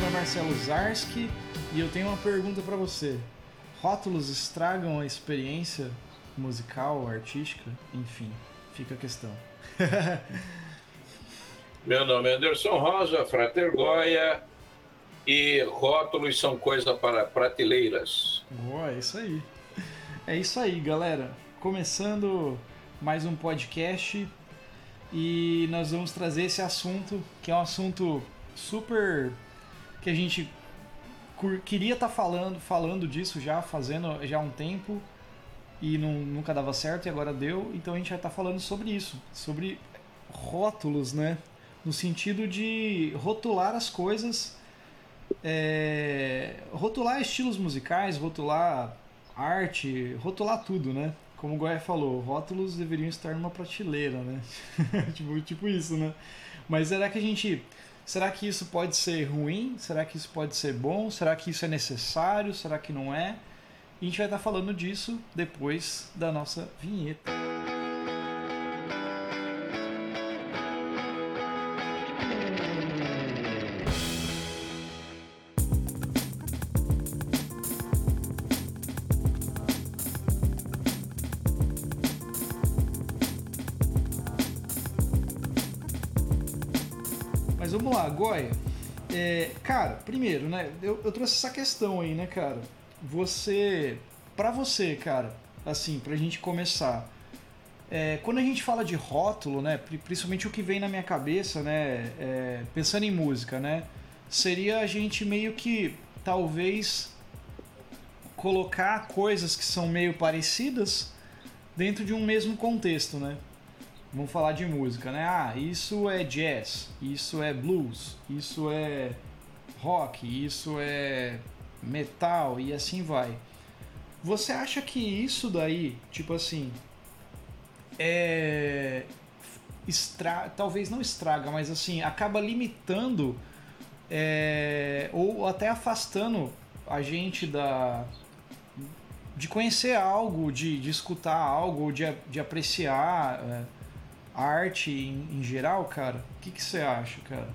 nome é Marcelo Zarski e eu tenho uma pergunta para você. Rótulos estragam a experiência musical, artística? Enfim, fica a questão. Meu nome é Anderson Rosa, Frater Goya, e rótulos são coisa para prateleiras. Boa, é isso aí. É isso aí, galera. Começando mais um podcast e nós vamos trazer esse assunto, que é um assunto super que a gente queria estar tá falando, falando disso já, fazendo já há um tempo e não, nunca dava certo e agora deu. Então a gente vai estar tá falando sobre isso, sobre rótulos, né? No sentido de rotular as coisas, é, rotular estilos musicais, rotular arte, rotular tudo, né? Como o Goya falou, rótulos deveriam estar numa prateleira, né? tipo, tipo isso, né? Mas será que a gente. Será que isso pode ser ruim? Será que isso pode ser bom? Será que isso é necessário? Será que não é? E a gente vai estar falando disso depois da nossa vinheta. É, cara, primeiro, né? Eu, eu, trouxe essa questão aí, né, cara? Você. Pra você, cara, assim, pra gente começar. É, quando a gente fala de rótulo, né? Principalmente o que vem na minha cabeça, né? É, pensando em música, né? Seria a gente meio que, talvez, colocar coisas que são meio parecidas dentro de um mesmo contexto, né? Vamos falar de música, né? Ah, isso é jazz, isso é blues, isso é rock, isso é metal e assim vai. Você acha que isso daí, tipo assim, é estra... talvez não estraga, mas assim, acaba limitando é... ou até afastando a gente da de conhecer algo, de, de escutar algo, de, de apreciar. É arte em, em geral, cara? O que, você acha, cara?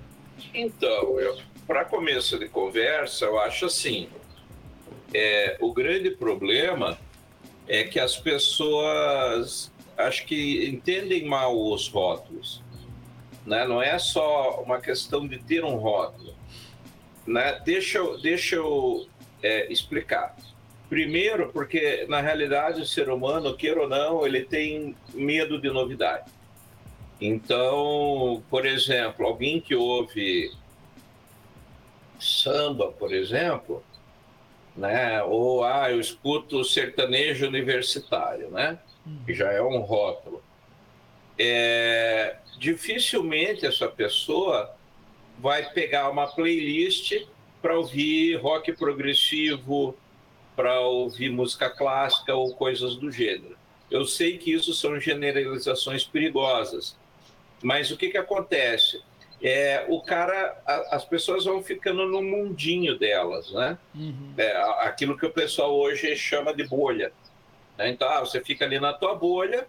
Então, para começo de conversa, eu acho assim: é, o grande problema é que as pessoas acho que entendem mal os rótulos. Né? Não é só uma questão de ter um rótulo. Né? Deixa, eu, deixa eu é, explicar. Primeiro, porque na realidade o ser humano, queira ou não, ele tem medo de novidade. Então, por exemplo, alguém que ouve samba, por exemplo, né? Ou ah, eu escuto sertanejo universitário, né? Que já é um rótulo. É, dificilmente essa pessoa vai pegar uma playlist para ouvir rock progressivo, para ouvir música clássica ou coisas do gênero. Eu sei que isso são generalizações perigosas, mas o que, que acontece? É, o cara, a, as pessoas vão ficando no mundinho delas, né? Uhum. É, aquilo que o pessoal hoje chama de bolha. Né? Então, ah, você fica ali na tua bolha,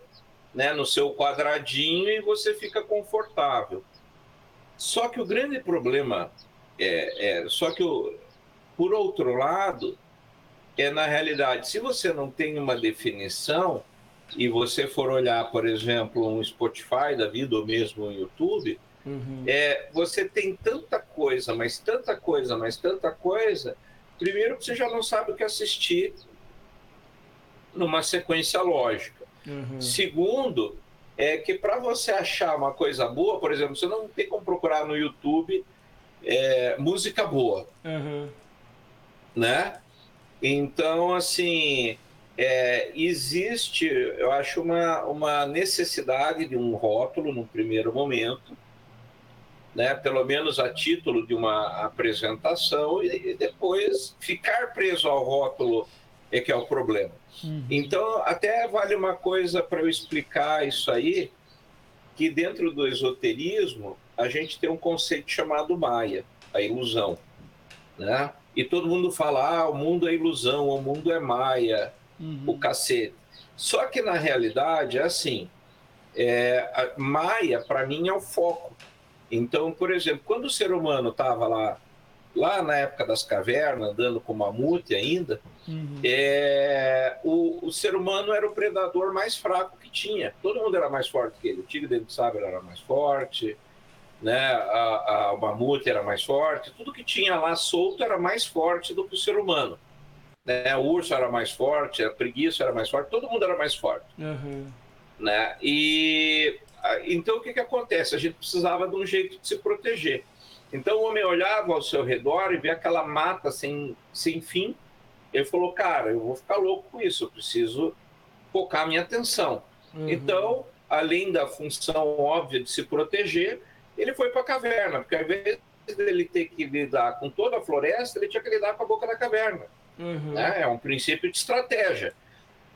né, no seu quadradinho e você fica confortável. Só que o grande problema é, é só que o, por outro lado, é na realidade, se você não tem uma definição, e você for olhar, por exemplo, um Spotify da vida ou mesmo um YouTube, uhum. é, você tem tanta coisa, mas tanta coisa, mas tanta coisa. Primeiro, você já não sabe o que assistir numa sequência lógica. Uhum. Segundo, é que para você achar uma coisa boa, por exemplo, você não tem como procurar no YouTube é, música boa, uhum. né? Então, assim, é, existe, eu acho, uma, uma necessidade de um rótulo no primeiro momento, né, pelo menos a título de uma apresentação, e, e depois ficar preso ao rótulo é que é o problema. Uhum. Então, até vale uma coisa para eu explicar isso aí, que dentro do esoterismo a gente tem um conceito chamado Maia, a ilusão, né? E todo mundo fala, ah, o mundo é ilusão, o mundo é Maia, uhum. o cacete. Só que na realidade é assim, é, Maia para mim é o foco. Então, por exemplo, quando o ser humano estava lá lá na época das cavernas, andando com mamute ainda, uhum. é, o, o, ser humano era o predador mais fraco que tinha. Todo mundo era mais forte que ele. O tigre dentro de sabre era mais forte, né? A, a, o mamute era mais forte. Tudo que tinha lá solto era mais forte do que o ser humano. Né? O urso era mais forte, a preguiça era mais forte, todo mundo era mais forte. Uhum. Né? E então o que, que acontece? A gente precisava de um jeito de se proteger. Então o homem olhava ao seu redor e via aquela mata sem, sem fim. Ele falou: Cara, eu vou ficar louco com isso, eu preciso focar minha atenção. Uhum. Então, além da função óbvia de se proteger, ele foi para a caverna, porque ao invés dele ter que lidar com toda a floresta, ele tinha que lidar com a boca da caverna. Uhum. Né? É um princípio de estratégia.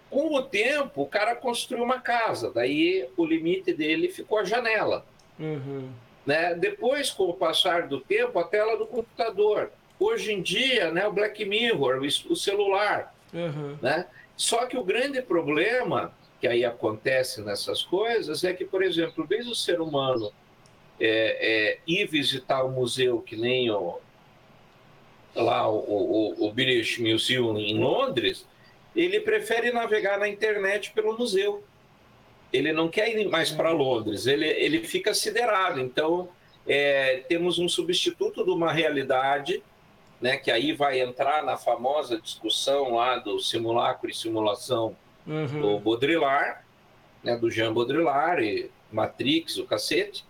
Com o tempo, o cara construiu uma casa, daí o limite dele ficou a janela. Uhum. Né? Depois, com o passar do tempo, a tela do computador. Hoje em dia, né, o Black Mirror, o celular. Uhum. Né? Só que o grande problema que aí acontece nessas coisas é que, por exemplo, vez o ser humano é, é, ir visitar o museu que nem o, lá o, o, o British Museum em Londres, ele prefere navegar na internet pelo museu. Ele não quer ir mais para Londres, ele, ele fica siderado. Então, é, temos um substituto de uma realidade, né, que aí vai entrar na famosa discussão lá do simulacro e simulação uhum. do Baudrillard, né, do Jean Baudrillard, e Matrix, o cacete.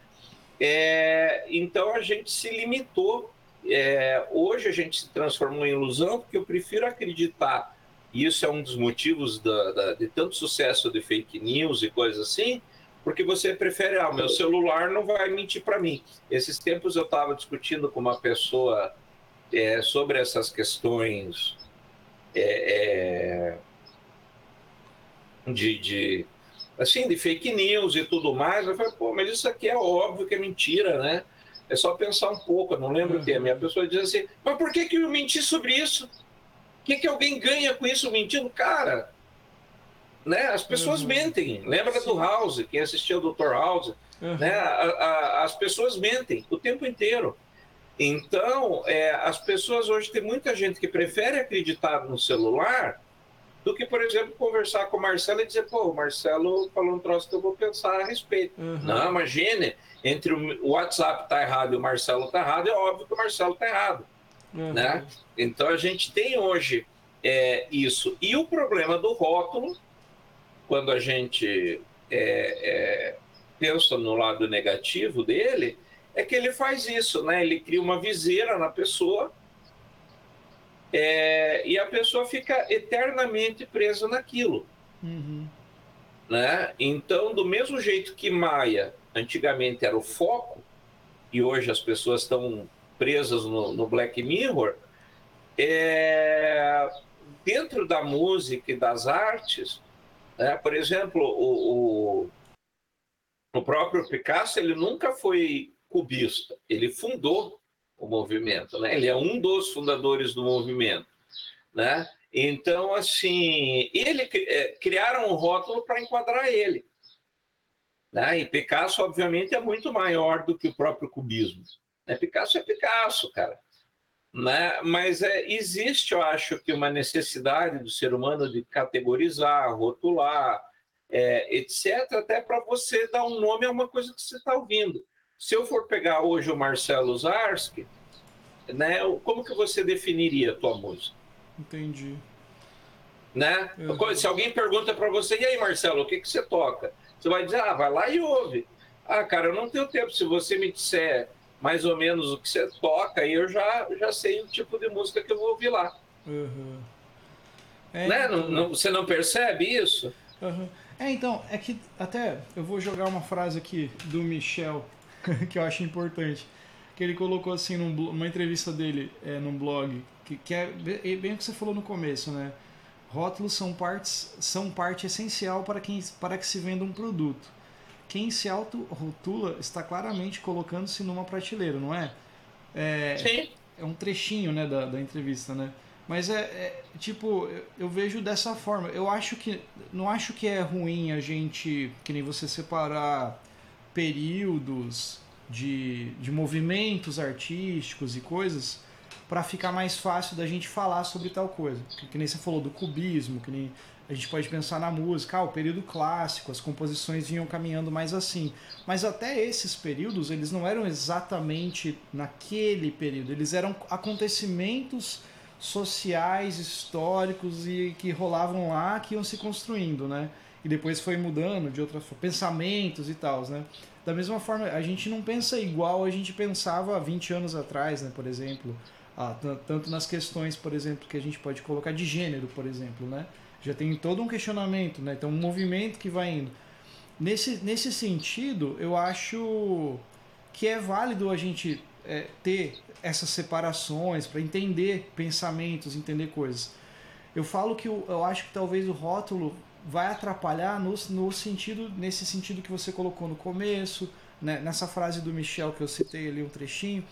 É, então, a gente se limitou. É, hoje, a gente se transformou em ilusão, porque eu prefiro acreditar e isso é um dos motivos da, da, de tanto sucesso de fake news e coisas assim, porque você prefere, ah, meu celular não vai mentir para mim. Esses tempos eu estava discutindo com uma pessoa é, sobre essas questões é, é, de, de, assim, de fake news e tudo mais. Eu falei, pô, mas isso aqui é óbvio que é mentira, né? É só pensar um pouco, eu não lembro o uhum. termo. E a pessoa diz assim, mas por que, que eu menti sobre isso? O que, que alguém ganha com isso mentindo? Cara, né? as pessoas uhum. mentem. Lembra Sim. do House, quem assistiu o Dr. House? Uhum. Né? A, a, as pessoas mentem o tempo inteiro. Então, é, as pessoas hoje tem muita gente que prefere acreditar no celular do que, por exemplo, conversar com o Marcelo e dizer, pô, o Marcelo falou um troço que eu vou pensar a respeito. Uhum. Não, imagine, entre o WhatsApp tá errado e o Marcelo tá errado, é óbvio que o Marcelo tá errado. Uhum. Né? Então a gente tem hoje é, isso. E o problema do rótulo, quando a gente é, é, pensa no lado negativo dele, é que ele faz isso, né? Ele cria uma viseira na pessoa é, e a pessoa fica eternamente presa naquilo. Uhum. Né? Então, do mesmo jeito que Maia antigamente era o foco, e hoje as pessoas estão presas no, no Black Mirror, é, dentro da música e das artes, né, por exemplo, o, o, o próprio Picasso ele nunca foi cubista, ele fundou o movimento, né? ele é um dos fundadores do movimento. Né? Então, assim, ele é, criaram um rótulo para enquadrar ele. Né? E Picasso, obviamente, é muito maior do que o próprio cubismo. É Picasso é Picasso, cara. Né? Mas é, existe, eu acho, que uma necessidade do ser humano de categorizar, rotular, é, etc., até para você dar um nome a uma coisa que você está ouvindo. Se eu for pegar hoje o Marcelo Zarski, né, como que você definiria a tua música? Entendi. Né? Se alguém pergunta para você, e aí, Marcelo, o que, que você toca? Você vai dizer, ah, vai lá e ouve. Ah, cara, eu não tenho tempo. Se você me disser mais ou menos o que você toca, e eu já, já sei o tipo de música que eu vou ouvir lá. Uhum. É, né? Então... Não, não, você não percebe isso? Uhum. É, então, é que até eu vou jogar uma frase aqui do Michel, que eu acho importante. Que ele colocou assim numa entrevista dele é, num blog, que, que é bem o que você falou no começo, né? Rótulos são, partes, são parte essencial para, quem, para que se venda um produto quem se auto-rotula está claramente colocando-se numa prateleira, não é? é? Sim. É um trechinho né, da, da entrevista, né? Mas é, é tipo, eu, eu, vejo dessa forma. Eu acho que. Não acho que é ruim a gente, que nem você separar períodos de, de movimentos artísticos e coisas, para ficar mais fácil da gente falar sobre tal coisa. Que, que, nem você falou do cubismo, que nem a gente pode pensar na música, ah, o período clássico, as composições vinham caminhando mais assim. Mas até esses períodos, eles não eram exatamente naquele período, eles eram acontecimentos sociais, históricos e que rolavam lá, que iam se construindo, né? E depois foi mudando de outras pensamentos e tal, né? Da mesma forma, a gente não pensa igual a gente pensava há 20 anos atrás, né, por exemplo, ah, tanto nas questões, por exemplo, que a gente pode colocar de gênero, por exemplo, né? Já tem todo um questionamento, né? Então, um movimento que vai indo. Nesse, nesse sentido, eu acho que é válido a gente é, ter essas separações para entender pensamentos, entender coisas. Eu falo que eu, eu acho que talvez o rótulo vai atrapalhar no, no sentido nesse sentido que você colocou no começo, né? nessa frase do Michel que eu citei ali um trechinho,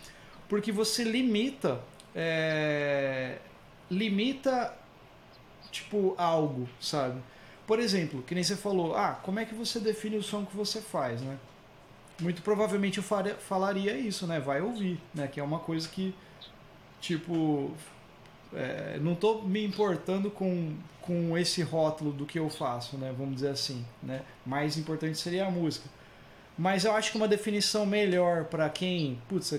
porque você limita é, limita tipo algo, sabe? Por exemplo, que nem você falou, ah, como é que você define o som que você faz, né? Muito provavelmente eu faria, falaria isso, né? Vai ouvir, né? Que é uma coisa que, tipo, é, não estou me importando com, com esse rótulo do que eu faço, né? Vamos dizer assim, né? Mais importante seria a música. Mas eu acho que uma definição melhor para quem putz,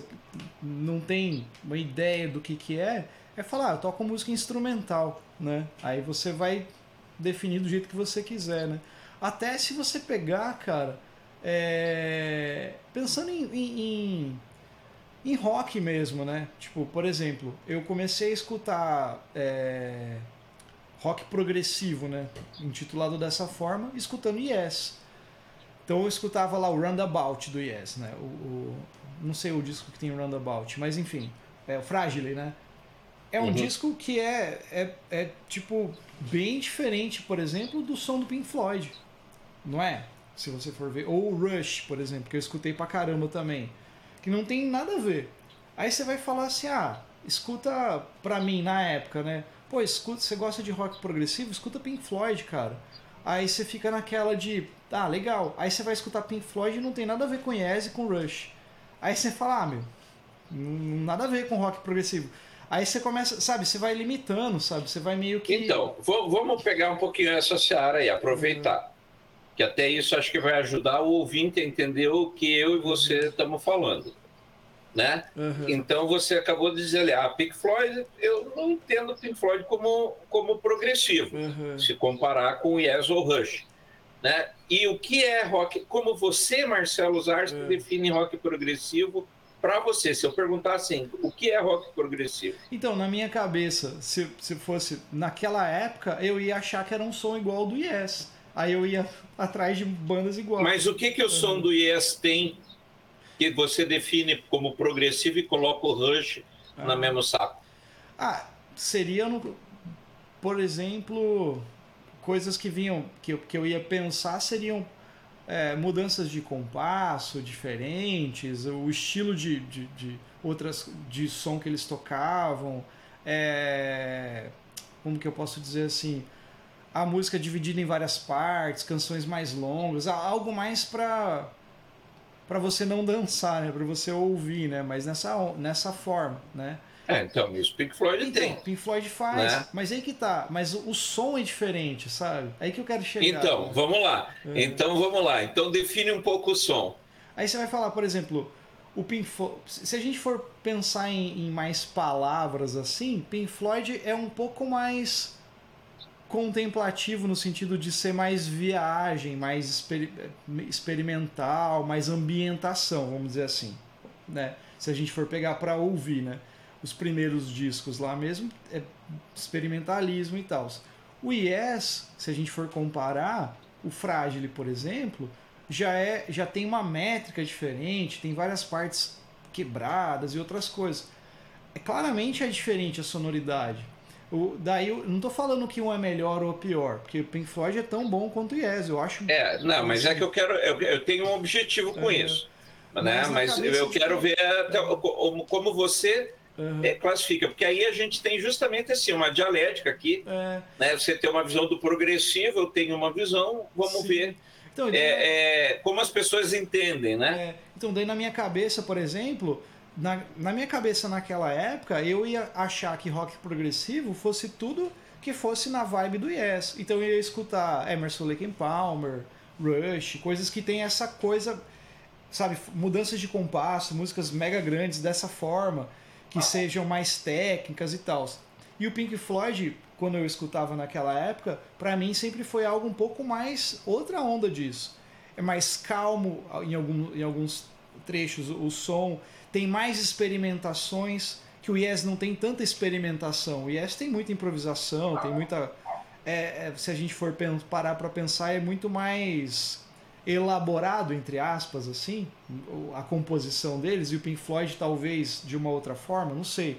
não tem uma ideia do que, que é, é falar, ah, eu toco música instrumental, né? Aí você vai definir do jeito que você quiser, né? Até se você pegar, cara, é... pensando em, em, em, rock mesmo, né? Tipo, por exemplo, eu comecei a escutar é... rock progressivo, né? Intitulado dessa forma, escutando Yes. Então eu escutava lá o Roundabout do Yes, né? O, o, não sei o disco que tem o Roundabout, mas enfim, é o Fragile, né? É um uhum. disco que é, é, é, tipo, bem diferente, por exemplo, do som do Pink Floyd. Não é? Se você for ver. Ou o Rush, por exemplo, que eu escutei pra caramba também. Que não tem nada a ver. Aí você vai falar assim, ah, escuta pra mim na época, né? Pô, escuta, você gosta de rock progressivo? Escuta Pink Floyd, cara. Aí você fica naquela de, ah, legal. Aí você vai escutar Pink Floyd e não tem nada a ver com Yes e com Rush. Aí você fala, ah, meu, nada a ver com rock progressivo. Aí você começa, sabe, você vai limitando, sabe? Você vai meio que. Então, vamos pegar um pouquinho essa seara aí, aproveitar. Que até isso acho que vai ajudar o ouvinte a entender o que eu e você estamos falando. Né? Uhum. Então você acabou de dizer ali, ah, Pink Floyd, eu não entendo Pink Floyd como, como progressivo, uhum. se comparar com Yes ou Rush. Né? E o que é rock? Como você, Marcelo Zarski, uhum. define rock progressivo para você? Se eu perguntar assim, o que é rock progressivo? Então, na minha cabeça, se, se fosse naquela época, eu ia achar que era um som igual ao do Yes. Aí eu ia atrás de bandas iguais. Mas o que, que o som do Yes tem que você define como progressivo e coloca o Rush ah. no mesmo saco? Ah, seria, no, por exemplo, coisas que vinham, que, que eu ia pensar seriam é, mudanças de compasso diferentes, o estilo de, de, de, outras de som que eles tocavam, é, como que eu posso dizer assim, a música dividida em várias partes, canções mais longas, algo mais para para você não dançar, né? Para você ouvir, né? Mas nessa, nessa forma, né? É, então, isso Pink Floyd então, tem. Pink Floyd faz, né? mas aí que tá. Mas o, o, som é diferente, sabe? Aí que eu quero chegar. Então, né? vamos lá. É. Então, vamos lá. Então, define um pouco o som. Aí você vai falar, por exemplo, o Pink Floyd, se a gente for pensar em, em mais palavras assim, Pink Floyd é um pouco mais contemplativo no sentido de ser mais viagem, mais exper experimental, mais ambientação, vamos dizer assim, né? Se a gente for pegar para ouvir, né? Os primeiros discos lá mesmo é experimentalismo e tal. O Yes, se a gente for comparar, o Fragile, por exemplo, já é já tem uma métrica diferente, tem várias partes quebradas e outras coisas. É claramente é diferente a sonoridade. O, daí eu não tô falando que um é melhor ou pior, porque o Pink Floyd é tão bom quanto o Yes, eu acho. É, não, mas é que eu quero, eu, eu tenho um objetivo com isso, né? Mas, mas eu quero ver até, como você uhum. é, classifica, porque aí a gente tem justamente assim uma dialética aqui, é. né? Você tem uma visão do progressivo, eu tenho uma visão, vamos Sim. ver. Então, é, é, como as pessoas entendem, né? É, então, daí na minha cabeça, por exemplo, na, na minha cabeça naquela época, eu ia achar que rock progressivo fosse tudo que fosse na vibe do Yes. Então eu ia escutar Emerson Lake and Palmer, Rush, coisas que tem essa coisa, sabe, mudanças de compasso, músicas mega grandes dessa forma, que sejam mais técnicas e tal. E o Pink Floyd, quando eu escutava naquela época, para mim sempre foi algo um pouco mais outra onda disso. É mais calmo em, algum, em alguns trechos o som, tem mais experimentações que o Yes não tem tanta experimentação. O Yes tem muita improvisação, tem muita. É, é, se a gente for parar para pensar, é muito mais elaborado, entre aspas, assim, a composição deles, e o Pink Floyd talvez de uma outra forma, não sei.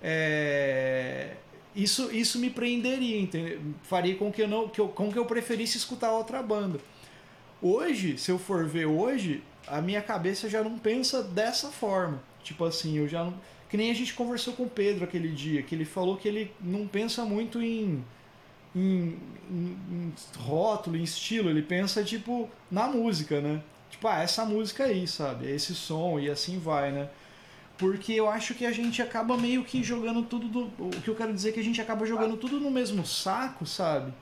É, isso, isso me prenderia, entendeu? faria com que eu não que eu, com que eu preferisse escutar outra banda. Hoje, se eu for ver hoje, a minha cabeça já não pensa dessa forma. Tipo assim, eu já não que nem a gente conversou com o Pedro aquele dia, que ele falou que ele não pensa muito em, em, em, em rótulo, em estilo, ele pensa, tipo, na música, né? Tipo, ah, essa música aí, sabe? É esse som e assim vai, né? Porque eu acho que a gente acaba meio que jogando tudo. Do, o que eu quero dizer é que a gente acaba jogando tudo no mesmo saco, sabe?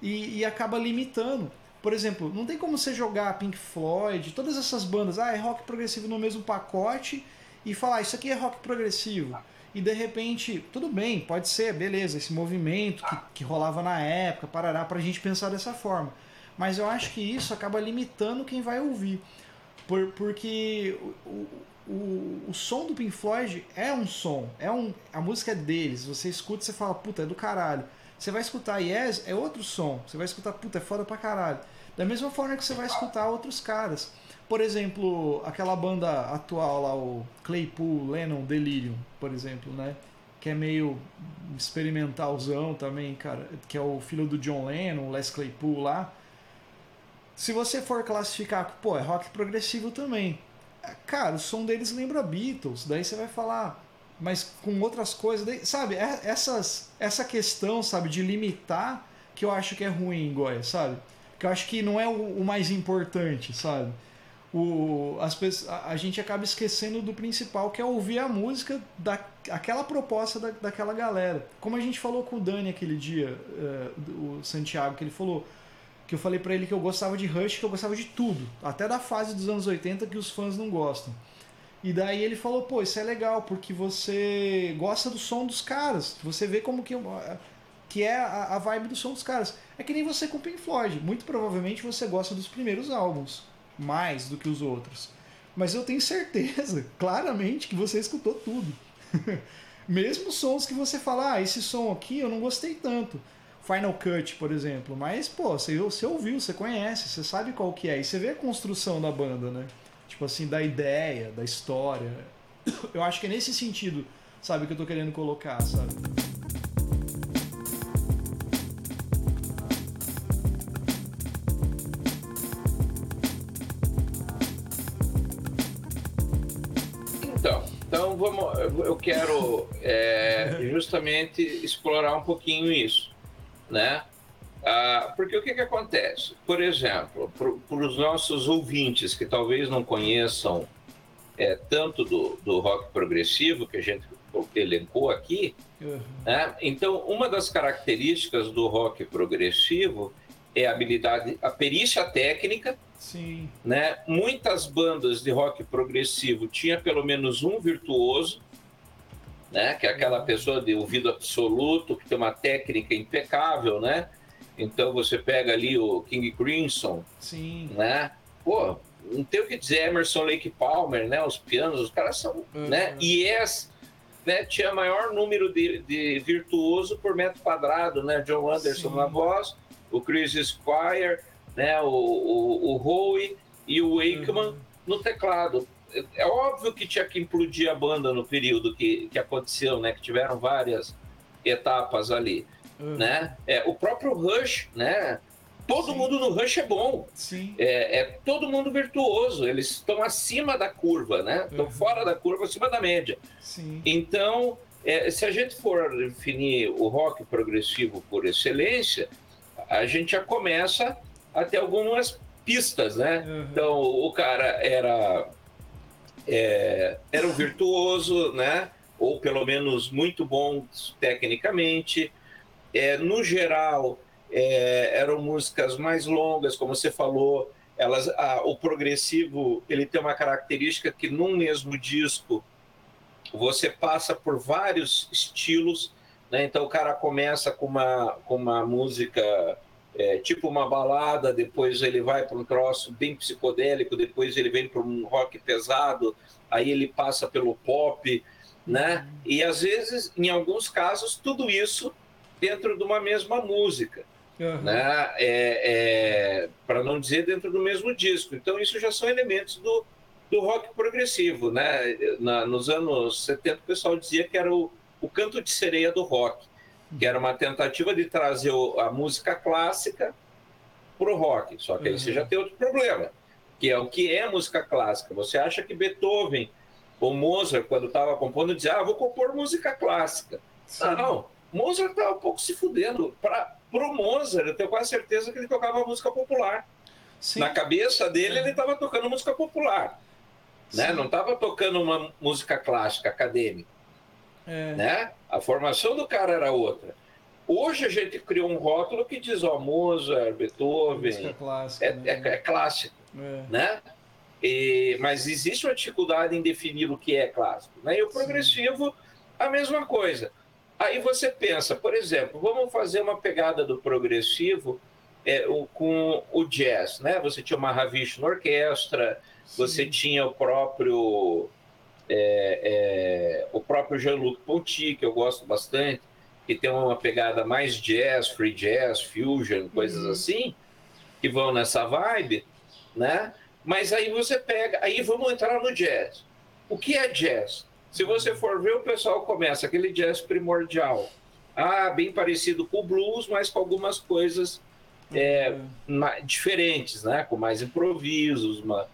E, e acaba limitando. Por exemplo, não tem como você jogar Pink Floyd, todas essas bandas, ah, é rock progressivo no mesmo pacote e falar isso aqui é rock progressivo. E de repente, tudo bem, pode ser, beleza, esse movimento que, que rolava na época, parará, pra gente pensar dessa forma. Mas eu acho que isso acaba limitando quem vai ouvir. Por, porque o, o, o som do Pink Floyd é um som, é um, a música é deles. Você escuta e você fala, puta, é do caralho. Você vai escutar Yes, é outro som. Você vai escutar, puta, é foda pra caralho. Da mesma forma que você vai escutar outros caras. Por exemplo, aquela banda atual lá, o Claypool, Lennon, Delirium, por exemplo, né? Que é meio experimentalzão também, cara. Que é o filho do John Lennon, Les Claypool lá. Se você for classificar, pô, é rock progressivo também. Cara, o som deles lembra Beatles. Daí você vai falar, mas com outras coisas. Sabe, é, essas, essa questão, sabe, de limitar que eu acho que é ruim, Goya, sabe? Que eu acho que não é o, o mais importante, sabe? o, as a, a, gente acaba esquecendo do principal, que é ouvir a música daquela proposta da, daquela galera. Como a gente falou com o Dani aquele dia, uh, o Santiago, que ele falou que eu falei para ele que eu gostava de Rush, que eu gostava de tudo, até da fase dos anos 80 que os fãs não gostam. E daí ele falou, pô, isso é legal, porque você gosta do som dos caras, você vê como que, que é a, a vibe do som dos caras. É que nem você com Pink Floyd, muito provavelmente você gosta dos primeiros álbuns mais do que os outros. Mas eu tenho certeza, claramente, que você escutou tudo. Mesmo sons que você fala, ah, esse som aqui eu não gostei tanto. Final Cut, por exemplo. Mas, pô, você, você ouviu, você conhece, você sabe qual que é. E você vê a construção da banda, né? Tipo assim, da ideia, da história. Eu acho que é nesse sentido, sabe, que eu tô querendo colocar, sabe? vamos, eu quero é, justamente explorar um pouquinho isso, né? Ah, porque o que, que acontece? Por exemplo, para os nossos ouvintes que talvez não conheçam é, tanto do, do rock progressivo que a gente elencou aqui, uhum. né? então uma das características do rock progressivo é a habilidade, a perícia técnica, Sim. Né? Muitas bandas de rock progressivo tinha pelo menos um virtuoso, né? Que é aquela uhum. pessoa de ouvido absoluto, que tem uma técnica impecável, né? Então você pega ali o King Crimson, Sim. né? Pô, não tem o que dizer Emerson Lake Palmer, né? Os pianos, os caras são, uhum. né? E Yes, né? Tinha maior número de, de virtuoso por metro quadrado, né? John Anderson Sim. na voz, o Chris Squire, né? O, o, o Howe e o Wakeman uhum. no teclado. É óbvio que tinha que implodir a banda no período que, que aconteceu, né? Que tiveram várias etapas ali, uhum. né? É, o próprio Rush, né? Todo Sim. mundo no Rush é bom. Sim. É, é todo mundo virtuoso. Eles estão acima da curva, né? Estão uhum. fora da curva, acima da média. Sim. Então, é, se a gente for definir o rock progressivo por excelência, a gente já começa a ter algumas pistas, né? Uhum. Então, o cara era é, eram virtuosos, né? Ou pelo menos muito bons tecnicamente. É, no geral, é, eram músicas mais longas, como você falou. Elas, ah, o progressivo ele tem uma característica que num mesmo disco você passa por vários estilos. Né? Então o cara começa com uma, com uma música é, tipo uma balada, depois ele vai para um troço bem psicodélico, depois ele vem para um rock pesado, aí ele passa pelo pop, né? E às vezes, em alguns casos, tudo isso dentro de uma mesma música, uhum. né? É, é, para não dizer dentro do mesmo disco. Então isso já são elementos do, do rock progressivo, né? Na, nos anos 70 o pessoal dizia que era o, o canto de sereia do rock que era uma tentativa de trazer a música clássica para o rock. Só que aí você uhum. já tem outro problema, que é o que é música clássica. Você acha que Beethoven ou Mozart, quando estava compondo, dizia, ah, vou compor música clássica. Sim. Não, Mozart estava um pouco se fudendo. Para o Mozart, eu tenho quase certeza que ele tocava música popular. Sim. Na cabeça dele, é. ele estava tocando música popular. Né? Não estava tocando uma música clássica, acadêmica. É. Né? A formação do cara era outra. Hoje a gente criou um rótulo que diz, ó, Mozart, Beethoven, é, clássico, é, né? é, é clássico, é. né? E, mas existe uma dificuldade em definir o que é clássico. Né? E o progressivo, Sim. a mesma coisa. Aí você pensa, por exemplo, vamos fazer uma pegada do progressivo é, o, com o jazz, né? Você tinha uma Ravish na orquestra, Sim. você tinha o próprio é, é, o próprio Jean-Luc Ponty, que eu gosto bastante, que tem uma pegada mais jazz, free jazz, fusion, coisas uhum. assim, que vão nessa vibe, né? Mas aí você pega, aí vamos entrar no jazz. O que é jazz? Se você for ver, o pessoal começa aquele jazz primordial. Ah, bem parecido com o blues, mas com algumas coisas é, uhum. diferentes, né? Com mais improvisos, uma,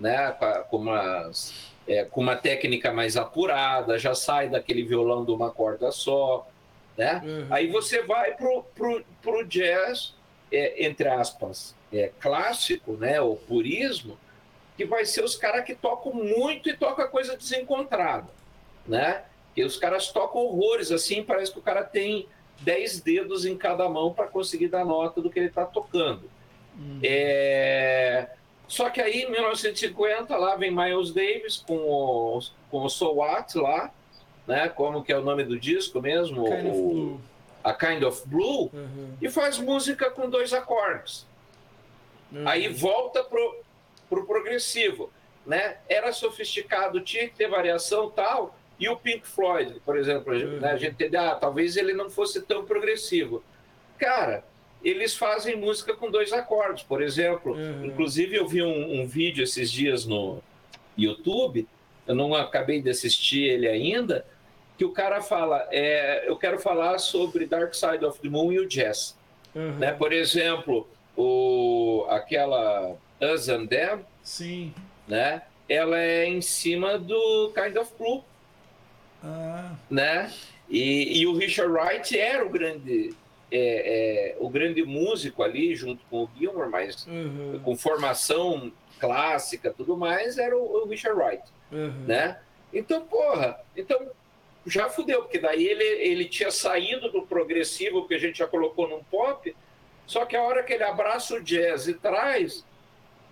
né? com umas é, com uma técnica mais apurada, já sai daquele violão de uma corda só, né? Uhum. Aí você vai pro, pro, pro jazz, é, entre aspas, é, clássico, né? O purismo, que vai ser os caras que tocam muito e tocam coisa desencontrada, né? E os caras tocam horrores, assim, parece que o cara tem dez dedos em cada mão para conseguir dar nota do que ele está tocando. Uhum. É... Só que aí, em 1950, lá vem Miles Davis com o, com o So What lá, né? Como que é o nome do disco mesmo? Kind o, A Kind of Blue. Uhum. E faz música com dois acordes. Uhum. Aí volta pro, pro progressivo, né? Era sofisticado, tinha que ter variação tal. E o Pink Floyd, por exemplo, uhum. né? a gente entende, ah, talvez ele não fosse tão progressivo. Cara, eles fazem música com dois acordes, por exemplo. Uhum. Inclusive, eu vi um, um, vídeo esses dias no YouTube, eu não acabei de assistir ele ainda, que o cara fala: é, eu quero falar sobre Dark Side of the Moon e o jazz. Uhum. Né? Por exemplo, o, aquela Us and Them, Sim. Né? ela é em cima do Kind of Blue. Ah. Né? E, e o Richard Wright era o grande é, é, o grande músico ali, junto com o Gilmore, mas uhum. com formação clássica tudo mais, era o, o Richard Wright, uhum. né? Então, porra, então já fudeu, porque daí ele, ele tinha saído do progressivo que a gente já colocou num pop, só que a hora que ele abraça o jazz e traz,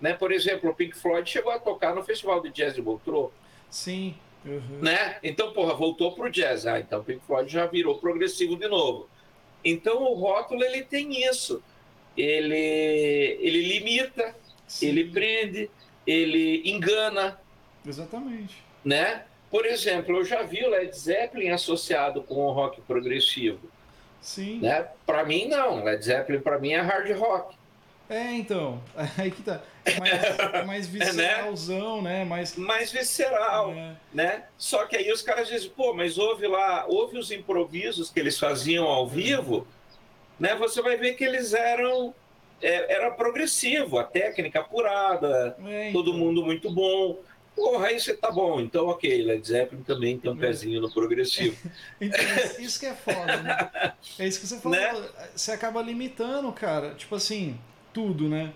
né? Por exemplo, o Pink Floyd chegou a tocar no Festival de Jazz de Montreux. Sim. Uhum. Né? Então, porra, voltou pro jazz. Ah, então Pink Floyd já virou progressivo de novo. Então o rótulo ele tem isso. Ele, ele limita, Sim. ele prende, ele engana. Exatamente. Né? Por exemplo, eu já vi o Led Zeppelin associado com o rock progressivo. Sim. Né? Para mim, não. Led Zeppelin, para mim, é hard rock. É, então. Aí que tá. É mais, é mais né? visceralzão, né? Mais, mais visceral, é. né? Só que aí os caras dizem, pô, mas houve lá, houve os improvisos que eles faziam ao vivo, né? Você vai ver que eles eram é, era progressivo, a técnica apurada, é, então. todo mundo muito bom. Porra, aí você tá bom, então ok, Led Zeppelin também tem um é. pezinho no progressivo. então, isso que é foda, né? É isso que você falou, né? você acaba limitando, cara, tipo assim, tudo, né?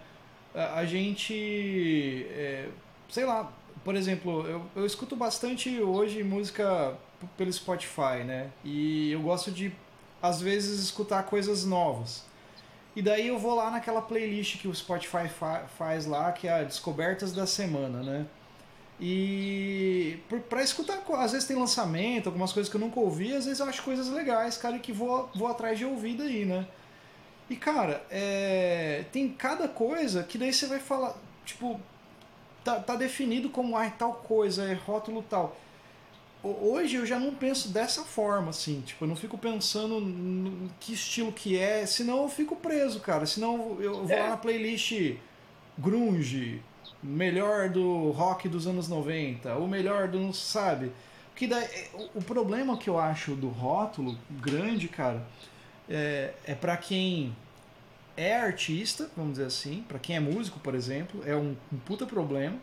A gente, é, sei lá, por exemplo, eu, eu escuto bastante hoje música pelo Spotify, né? E eu gosto de, às vezes, escutar coisas novas. E daí eu vou lá naquela playlist que o Spotify fa faz lá, que é a Descobertas da Semana, né? E para escutar, às vezes tem lançamento, algumas coisas que eu nunca ouvi, às vezes eu acho coisas legais, cara, que vou, vou atrás de ouvir daí, né? E cara, é, tem cada coisa que daí você vai falar, tipo, tá, tá definido como ah, tal coisa, é rótulo tal. Hoje eu já não penso dessa forma, assim, tipo, eu não fico pensando no que estilo que é, senão eu fico preso, cara. Senão eu vou é. lá na playlist grunge, melhor do rock dos anos 90, o melhor do, sabe? Que daí, é, o problema que eu acho do rótulo grande, cara, é, é para quem é artista, vamos dizer assim, para quem é músico, por exemplo, é um, um puta problema.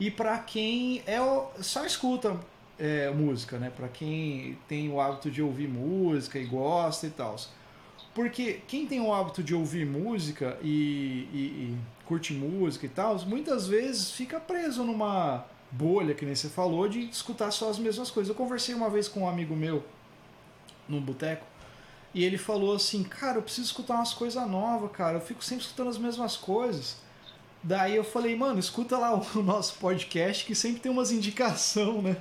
E para quem é só escuta é, música, né? Para quem tem o hábito de ouvir música e gosta e tal. Porque quem tem o hábito de ouvir música e, e, e curte música e tal, muitas vezes fica preso numa bolha, que nem você falou, de escutar só as mesmas coisas. Eu conversei uma vez com um amigo meu num boteco e ele falou assim: Cara, eu preciso escutar umas coisas novas, cara. Eu fico sempre escutando as mesmas coisas. Daí eu falei, mano, escuta lá o nosso podcast que sempre tem umas indicação, né?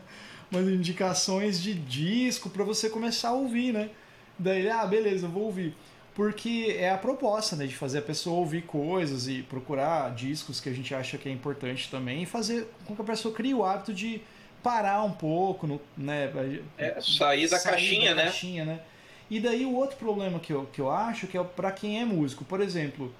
Umas indicações de disco para você começar a ouvir, né? Daí ele, ah, beleza, eu vou ouvir. Porque é a proposta, né? De fazer a pessoa ouvir coisas e procurar discos que a gente acha que é importante também e fazer com que a pessoa crie o hábito de parar um pouco, né? É, sair da sair caixinha, da né? Caixinha, né? E daí o outro problema que eu, que eu acho que é para quem é músico. Por exemplo,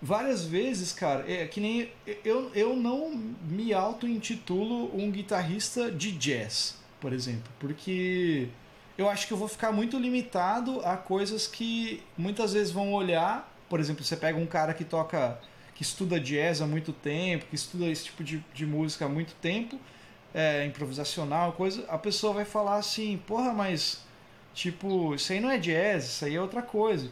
várias vezes, cara, é que nem eu, eu não me auto-intitulo um guitarrista de jazz, por exemplo, porque eu acho que eu vou ficar muito limitado a coisas que muitas vezes vão olhar. Por exemplo, você pega um cara que toca, que estuda jazz há muito tempo, que estuda esse tipo de, de música há muito tempo, é, improvisacional, coisa, a pessoa vai falar assim, porra, mas tipo, isso aí não é jazz, isso aí é outra coisa.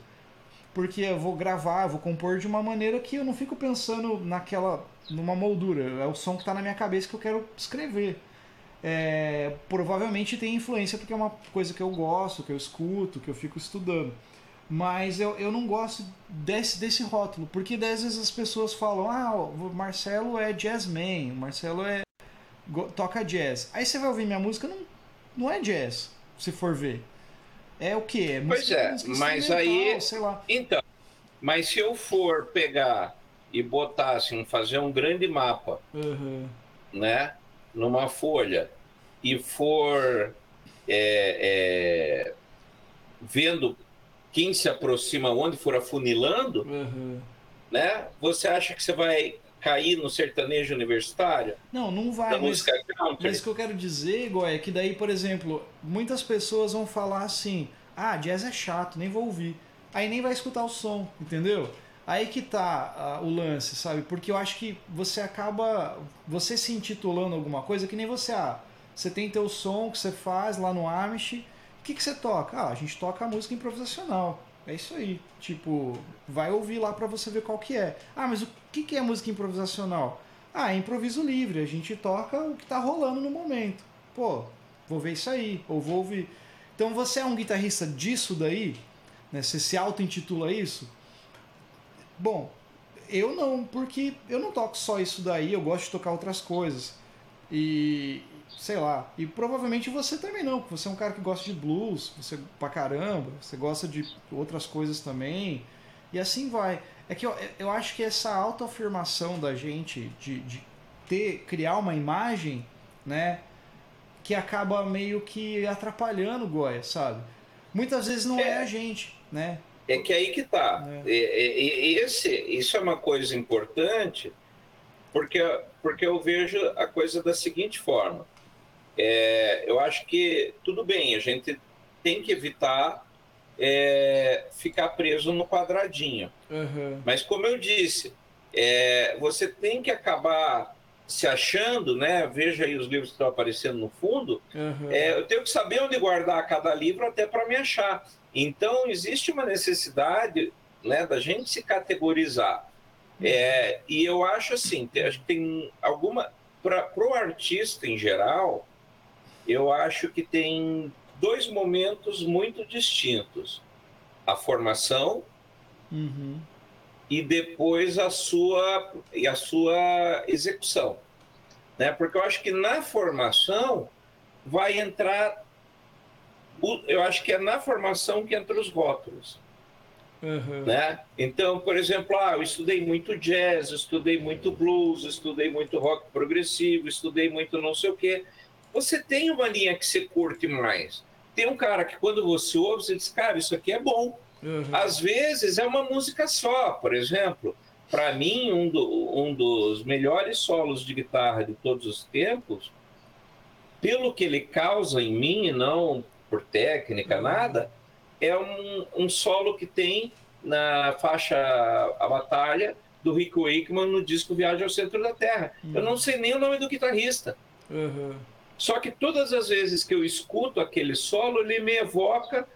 Porque eu vou gravar, vou compor de uma maneira que eu não fico pensando naquela, numa moldura. É o som que está na minha cabeça que eu quero escrever é, provavelmente tem influência porque é uma coisa que eu gosto, que eu escuto, que eu fico estudando. Mas eu, eu não gosto desse, desse rótulo, porque às vezes as pessoas falam: ah, o Marcelo é jazzman, o Marcelo é toca jazz. Aí você vai ouvir minha música, não, não é jazz, se for ver. É o que? É pois é, mas aí. Então, mas se eu for pegar e botar assim, fazer um grande mapa, uhum. né? numa folha e for é, é, vendo quem se aproxima, onde for afunilando, uhum. né? Você acha que você vai cair no sertanejo universitário? Não, não vai. Da mas, mas o que eu quero dizer, Goya, é que daí, por exemplo, muitas pessoas vão falar assim: ah, jazz é chato, nem vou ouvir. Aí nem vai escutar o som, entendeu? Aí que tá uh, o lance, sabe? Porque eu acho que você acaba. Você se intitulando alguma coisa que nem você. Ah, você tem teu som que você faz lá no Amish. O que, que você toca? Ah, a gente toca a música improvisacional. É isso aí. Tipo, vai ouvir lá para você ver qual que é. Ah, mas o que, que é música improvisacional? Ah, é improviso livre. A gente toca o que tá rolando no momento. Pô, vou ver isso aí. Ou vou ouvir. Então você é um guitarrista disso daí? Né? Você se auto-intitula isso? Bom, eu não, porque eu não toco só isso daí, eu gosto de tocar outras coisas. E sei lá, e provavelmente você também não, porque você é um cara que gosta de blues, você pra caramba, você gosta de outras coisas também. E assim vai. É que eu, eu acho que essa autoafirmação da gente de, de ter, criar uma imagem, né, que acaba meio que atrapalhando o Goya, sabe? Muitas vezes não é, é a gente, né? É que aí que está. É. Esse, isso é uma coisa importante, porque, porque eu vejo a coisa da seguinte forma. É, eu acho que tudo bem, a gente tem que evitar é, ficar preso no quadradinho. Uhum. Mas como eu disse, é, você tem que acabar se achando, né? Veja aí os livros que estão aparecendo no fundo. Uhum. É, eu tenho que saber onde guardar cada livro até para me achar. Então, existe uma necessidade né, da gente se categorizar. É, e eu acho assim, acho que tem alguma. para o artista em geral, eu acho que tem dois momentos muito distintos: a formação uhum. e depois a sua e a sua execução, né? Porque eu acho que na formação vai entrar, eu acho que é na formação que entra os rótulos. Uhum. Né? Então, por exemplo, ah, eu estudei muito jazz, estudei muito blues, estudei muito rock progressivo, estudei muito não sei o quê. Você tem uma linha que você curte mais. Tem um cara que quando você ouve, você diz, cara, isso aqui é bom. Uhum. Às vezes é uma música só, por exemplo. Para mim, um, do, um dos melhores solos de guitarra de todos os tempos, pelo que ele causa em mim, não por técnica, uhum. nada, é um, um solo que tem na faixa A Batalha do Rick Wakeman no disco Viagem ao Centro da Terra. Uhum. Eu não sei nem o nome do guitarrista. Uhum. Só que todas as vezes que eu escuto aquele solo, ele me evoca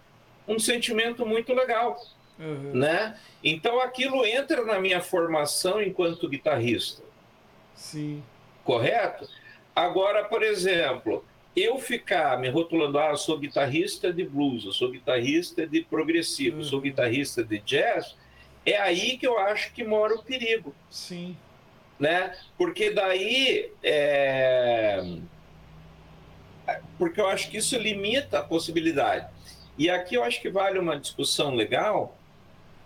um sentimento muito legal. Uhum. Né? Então aquilo entra na minha formação enquanto guitarrista. Sim. Correto? Agora, por exemplo, eu ficar me rotulando, ah, eu sou guitarrista de blues, eu sou guitarrista de progressivo, eu sou uhum. guitarrista de jazz, é aí que eu acho que mora o perigo. Sim. Né? Porque daí. É... Porque eu acho que isso limita a possibilidade. E aqui eu acho que vale uma discussão legal,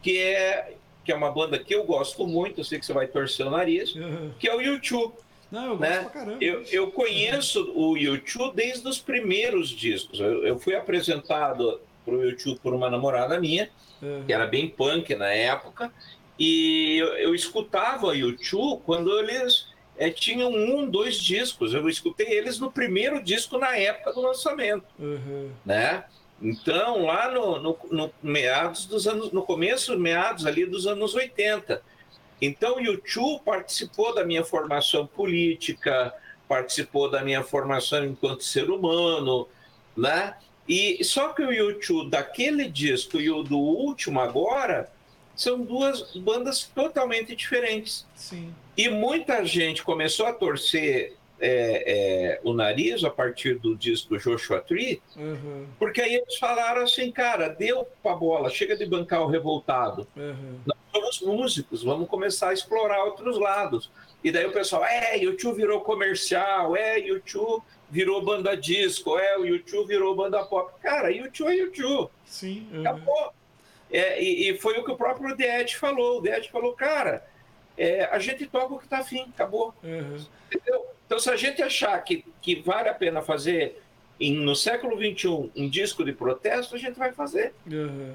que é, que é uma banda que eu gosto muito, eu sei que você vai torcer o nariz, uhum. que é o YouTube. Não, eu gosto né? pra caramba. Eu, eu conheço o YouTube desde os primeiros discos. Eu, eu fui apresentado para o YouTube por uma namorada minha, uhum. que era bem punk na época, e eu, eu escutava o YouTube quando eles é, tinham um, dois discos. Eu escutei eles no primeiro disco na época do lançamento, uhum. né? Então, lá no, no, no, meados dos anos, no começo, meados ali dos anos 80. Então, o YouTube participou da minha formação política, participou da minha formação enquanto ser humano, né? E só que o YouTube daquele disco e o do último agora são duas bandas totalmente diferentes. Sim. E muita gente começou a torcer é, é, o nariz a partir do disco do Joshua Tree, uhum. porque aí eles falaram assim, cara, deu pra bola, chega de bancar o revoltado. Uhum. Nós somos músicos, vamos começar a explorar outros lados. E daí o pessoal, é, YouTube virou comercial, é, YouTube virou banda disco, é, o YouTube virou banda pop. Cara, YouTube é YouTube. Sim. Uhum. Acabou. É, e, e, foi o que o próprio Ed falou. O Ed falou, cara, é, a gente toca o que tá afim, acabou. Uhum. Então, se a gente achar que, que vale a pena fazer em, no século XXI um disco de protesto, a gente vai fazer. Uhum.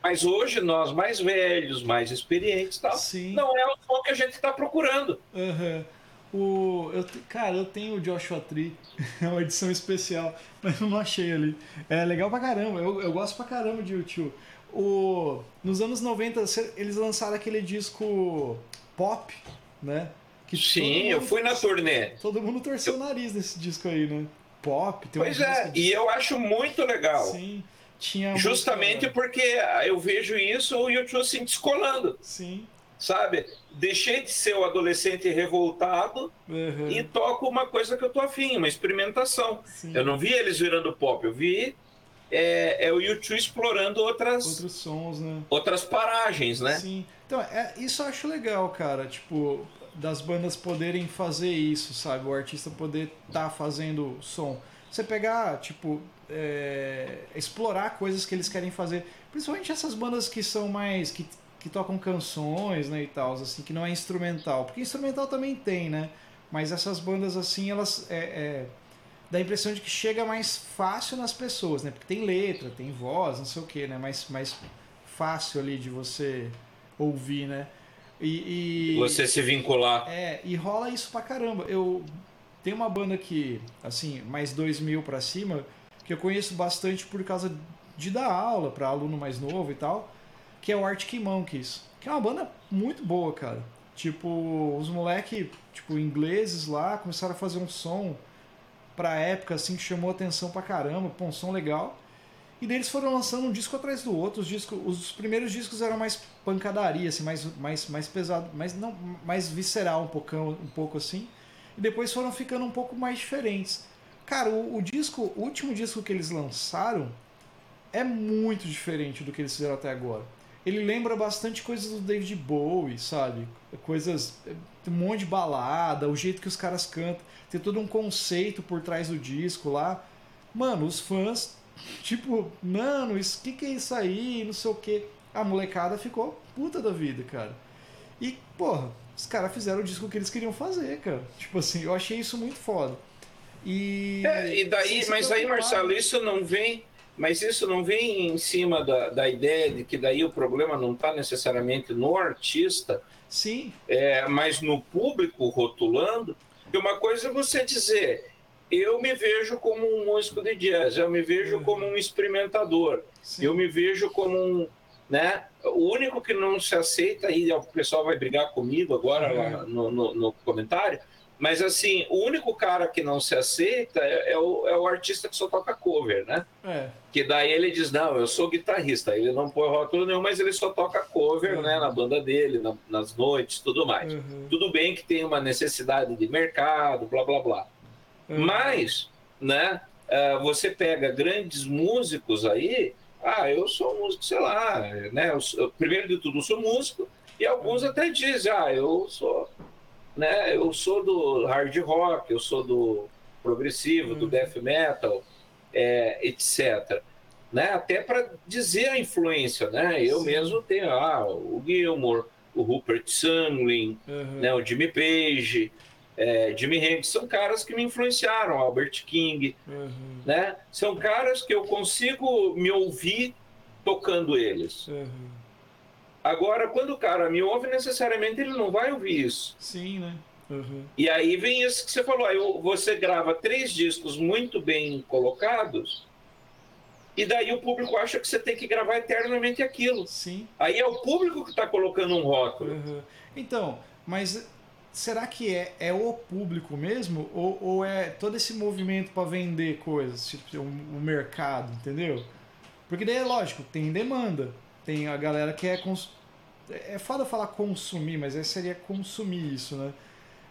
Mas hoje, nós mais velhos, mais experientes tal, Sim. não é o som que a gente está procurando. Uhum. O, eu, cara, eu tenho o Joshua Tree, é uma edição especial, mas eu não achei ali. É legal pra caramba, eu, eu gosto pra caramba de YouTube. O, nos anos 90, eles lançaram aquele disco pop, né? Que Sim, mundo, eu fui na turnê. Todo mundo torceu eu... o nariz nesse disco aí, né? Pop, tem Pois é, de... e eu acho muito legal. Sim. Tinha Justamente muita... porque eu vejo isso o YouTube assim descolando. Sim. Sabe? Deixei de ser o adolescente revoltado uhum. e toco uma coisa que eu tô afim, uma experimentação. Sim. Eu não vi eles virando pop, eu vi é, é, o YouTube explorando outras outros sons, né? Outras paragens, né? Sim. Então, é, isso eu acho legal, cara. Tipo, das bandas poderem fazer isso, sabe? O artista poder estar tá fazendo som. Você pegar, tipo, é, explorar coisas que eles querem fazer. Principalmente essas bandas que são mais. que, que tocam canções, né, e tal, assim, que não é instrumental. Porque instrumental também tem, né? Mas essas bandas, assim, elas. É, é, dá a impressão de que chega mais fácil nas pessoas, né? Porque tem letra, tem voz, não sei o que, né? Mais, mais fácil ali de você ouvir, né? E, e, você se vincular. É, e rola isso pra caramba. Eu tenho uma banda que, assim, mais 2000 para cima, que eu conheço bastante por causa de dar aula para aluno mais novo e tal, que é o Arctic Monkeys, que é uma banda muito boa, cara. Tipo, os moleque, tipo, ingleses lá começaram a fazer um som pra época assim que chamou atenção pra caramba, pô, um som legal. E daí eles foram lançando um disco atrás do outro. Os, discos, os primeiros discos eram mais pancadaria, assim, mais, mais, mais pesado, mais, não, mais visceral um, pouco um pouco assim. e depois foram ficando um pouco mais diferentes. Cara, o, o disco, o último disco que eles lançaram é muito diferente do que eles fizeram até agora. Ele lembra bastante coisas do David Bowie, sabe? Coisas. Um monte de balada, o jeito que os caras cantam. Tem todo um conceito por trás do disco lá. Mano, os fãs, tipo, mano, o que, que é isso aí? Não sei o que. A molecada ficou puta da vida, cara. E, porra, os caras fizeram o disco que eles queriam fazer, cara. Tipo assim, eu achei isso muito foda. E. É, e daí, mas aí, Marcelo, isso não vem. Mas isso não vem em cima da, da ideia de que daí o problema não está necessariamente no artista, sim, é, mas no público rotulando. E uma coisa é você dizer, eu me vejo como um músico de jazz, eu me vejo uhum. como um experimentador, sim. eu me vejo como um, né? O único que não se aceita, e o pessoal vai brigar comigo agora uhum. no, no, no, comentário, mas assim, o único cara que não se aceita é, é, o, é o artista que só toca cover, né? É. Que daí ele diz, não, eu sou guitarrista, ele não põe rótulo nenhum, mas ele só toca cover, uhum. né, na banda dele, na, nas noites, tudo mais. Uhum. Tudo bem que tem uma necessidade de mercado, blá, blá, blá. Uhum. Mas, né, uh, você pega grandes músicos aí ah, eu sou músico, sei lá, né? Eu, eu, primeiro de tudo, eu sou músico, e alguns até dizem, ah, eu sou, né? Eu sou do hard rock, eu sou do progressivo, do uhum. death metal, é, etc. Né? Até para dizer a influência, né? Eu Sim. mesmo tenho ah, o Gilmour, o Rupert Sandlin, uhum. né? o Jimmy Page, é, Jimi Hendrix, são caras que me influenciaram, Albert King, uhum. né? São caras que eu consigo me ouvir tocando eles. Uhum. Agora, quando o cara me ouve, necessariamente ele não vai ouvir isso. Sim, né? Uhum. E aí vem isso que você falou, aí você grava três discos muito bem colocados, e daí o público acha que você tem que gravar eternamente aquilo. Sim. Aí é o público que está colocando um rótulo. Uhum. Então, mas será que é, é o público mesmo? Ou, ou é todo esse movimento para vender coisas, tipo o, o, mercado, entendeu? Porque daí é lógico, tem demanda. Tem a galera que é. Cons... É foda falar consumir, mas é, seria consumir isso, né?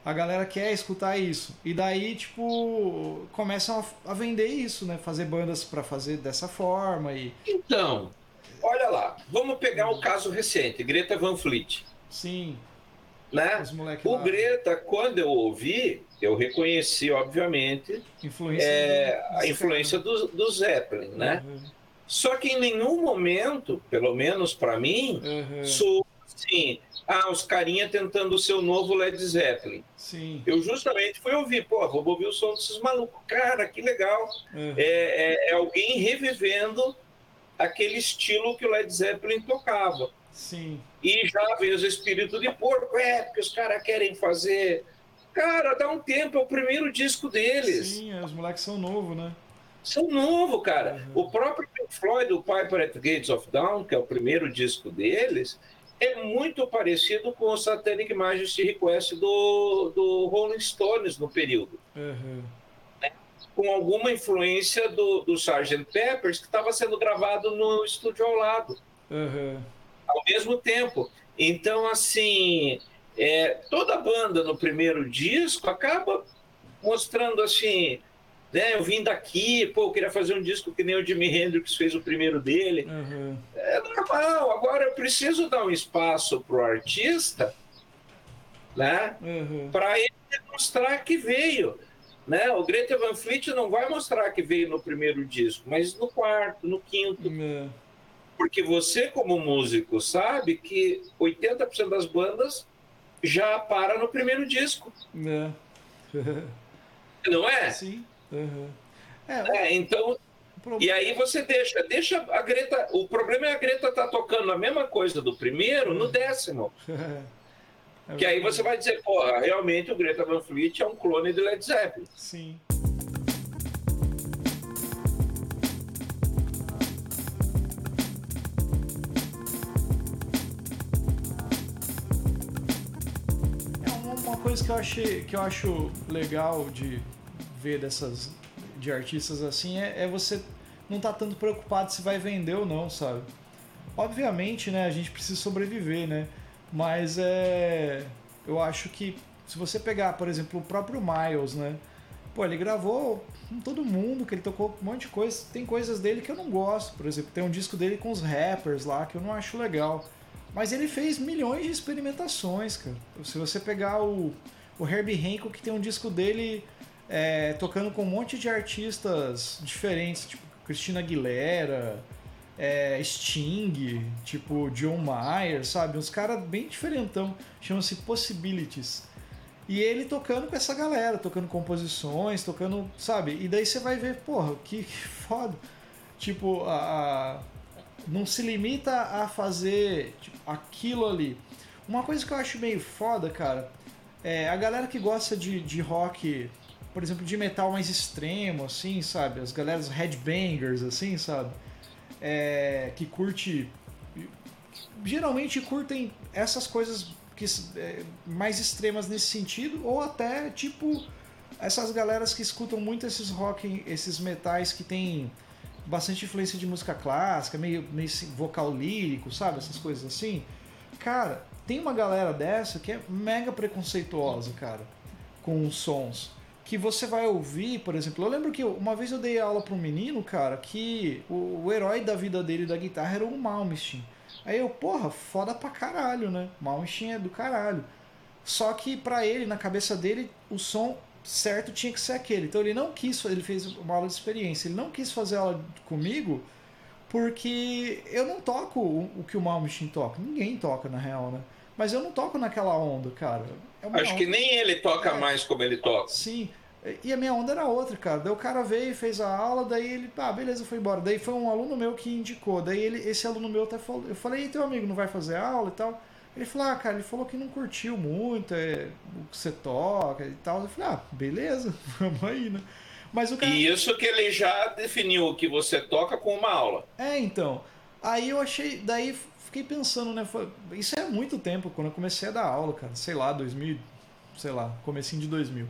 A galera quer escutar isso. E daí, tipo, começam a, vender isso, né? Fazer bandas para fazer dessa forma. e Então, olha lá. Vamos pegar o caso recente, Greta Van Fleet. Sim. Né? O lá. Greta, quando eu ouvi, eu reconheci, obviamente, influência é, a influência do, do Zeppelin, né? Uhum. Só que em nenhum momento, pelo menos para mim, uhum. sou assim, ah, os carinha tentando o seu novo Led Zeppelin. Sim. Eu justamente fui ouvir, pô, vou ouvir o som desses malucos. Cara, que legal. Uhum. É, é, é alguém revivendo aquele estilo que o Led Zeppelin tocava. Sim. E já vem os espíritos de porco, é, porque os caras querem fazer. Cara, dá um tempo, é o primeiro disco deles. Sim, os moleques são novos, né? São novos, cara. Uhum. O próprio Pink Floyd, o Piper at Gates of Dawn, que é o primeiro disco deles, é muito parecido com o Satanic Majesty Request do, do Rolling Stones no período. Uhum. Né? Com alguma influência do, do Sgt. Peppers, que estava sendo gravado no estúdio ao lado. Uhum ao mesmo tempo. Então, assim, é, toda banda no primeiro disco acaba mostrando assim, né, eu vim daqui, pô, eu queria fazer um disco que nem o Jimi Hendrix fez o primeiro dele. Uhum. É normal, agora eu preciso dar um espaço pro artista, né, uhum. para ele mostrar que veio. Né? O Greta Van Fleet não vai mostrar que veio no primeiro disco, mas no quarto, no quinto. Uhum. Porque você, como músico, sabe que 80% das bandas já para no primeiro disco. É. Não é? Sim. Uhum. É, é, então. E aí você deixa, deixa a Greta. O problema é a Greta tá tocando a mesma coisa do primeiro no décimo. É que aí você vai dizer, porra, realmente o Greta Van Fleet é um clone do Led Zeppelin. Sim. coisa que eu achei que eu acho legal de ver dessas de artistas assim é, é você não tá tanto preocupado se vai vender ou não, sabe? Obviamente, né, a gente precisa sobreviver, né? Mas é eu acho que se você pegar, por exemplo, o próprio Miles, né? Pô, ele gravou com todo mundo, que ele tocou um monte de coisa. Tem coisas dele que eu não gosto, por exemplo, tem um disco dele com os rappers lá que eu não acho legal. Mas ele fez milhões de experimentações, cara. Se você pegar o, o Herbie Hancock, que tem um disco dele é, tocando com um monte de artistas diferentes, tipo Christina Aguilera, é, Sting, tipo John Mayer, sabe? Uns caras bem diferentão, chama-se Possibilities. E ele tocando com essa galera, tocando composições, tocando, sabe? E daí você vai ver, porra, que, que foda. Tipo, a, a, não se limita a fazer tipo, aquilo ali. Uma coisa que eu acho meio foda, cara, é a galera que gosta de, de rock, por exemplo, de metal mais extremo, assim, sabe? As galeras headbangers, assim, sabe? é, que curte. Geralmente curtem essas coisas que, é, mais extremas nesse sentido, ou até tipo essas galeras que escutam muito esses rock, esses metais que tem bastante influência de música clássica, meio, meio vocal lírico, sabe? Essas coisas assim. Cara, tem uma galera dessa que é mega preconceituosa, cara, com os sons que você vai ouvir, por exemplo, eu lembro que uma vez eu dei aula para um menino, cara, que o, o, herói da vida dele da guitarra era o Malmsteen. Aí eu, porra, foda pra caralho, né? Malmsteen é do caralho. Só que para ele, na cabeça dele, o som certo tinha que ser aquele. Então ele não quis, ele fez uma aula de experiência, ele não quis fazer aula comigo porque eu não toco o, o que o Malmsteen toca. Ninguém toca, na real, né? Mas eu não toco naquela onda, cara. É Acho onda. que nem ele toca é, mais como ele toca. Sim. E a minha onda era outra, cara. Daí o cara veio fez a aula, daí ele, ah, beleza, foi embora. Daí foi um aluno meu que indicou. Daí ele, esse aluno meu até falou, eu falei, e teu amigo não vai fazer aula e tal? Ele falou, ah, cara, ele falou que não curtiu muito é, o que você toca e tal. Eu falei, ah, beleza, vamos aí, né? Mas o cara... E isso que ele já definiu o que você toca com uma aula. É, então. Aí eu achei, daí fiquei pensando, né? Isso é muito tempo, quando eu comecei a dar aula, cara. Sei lá, 2000, sei lá, comecinho de 2000.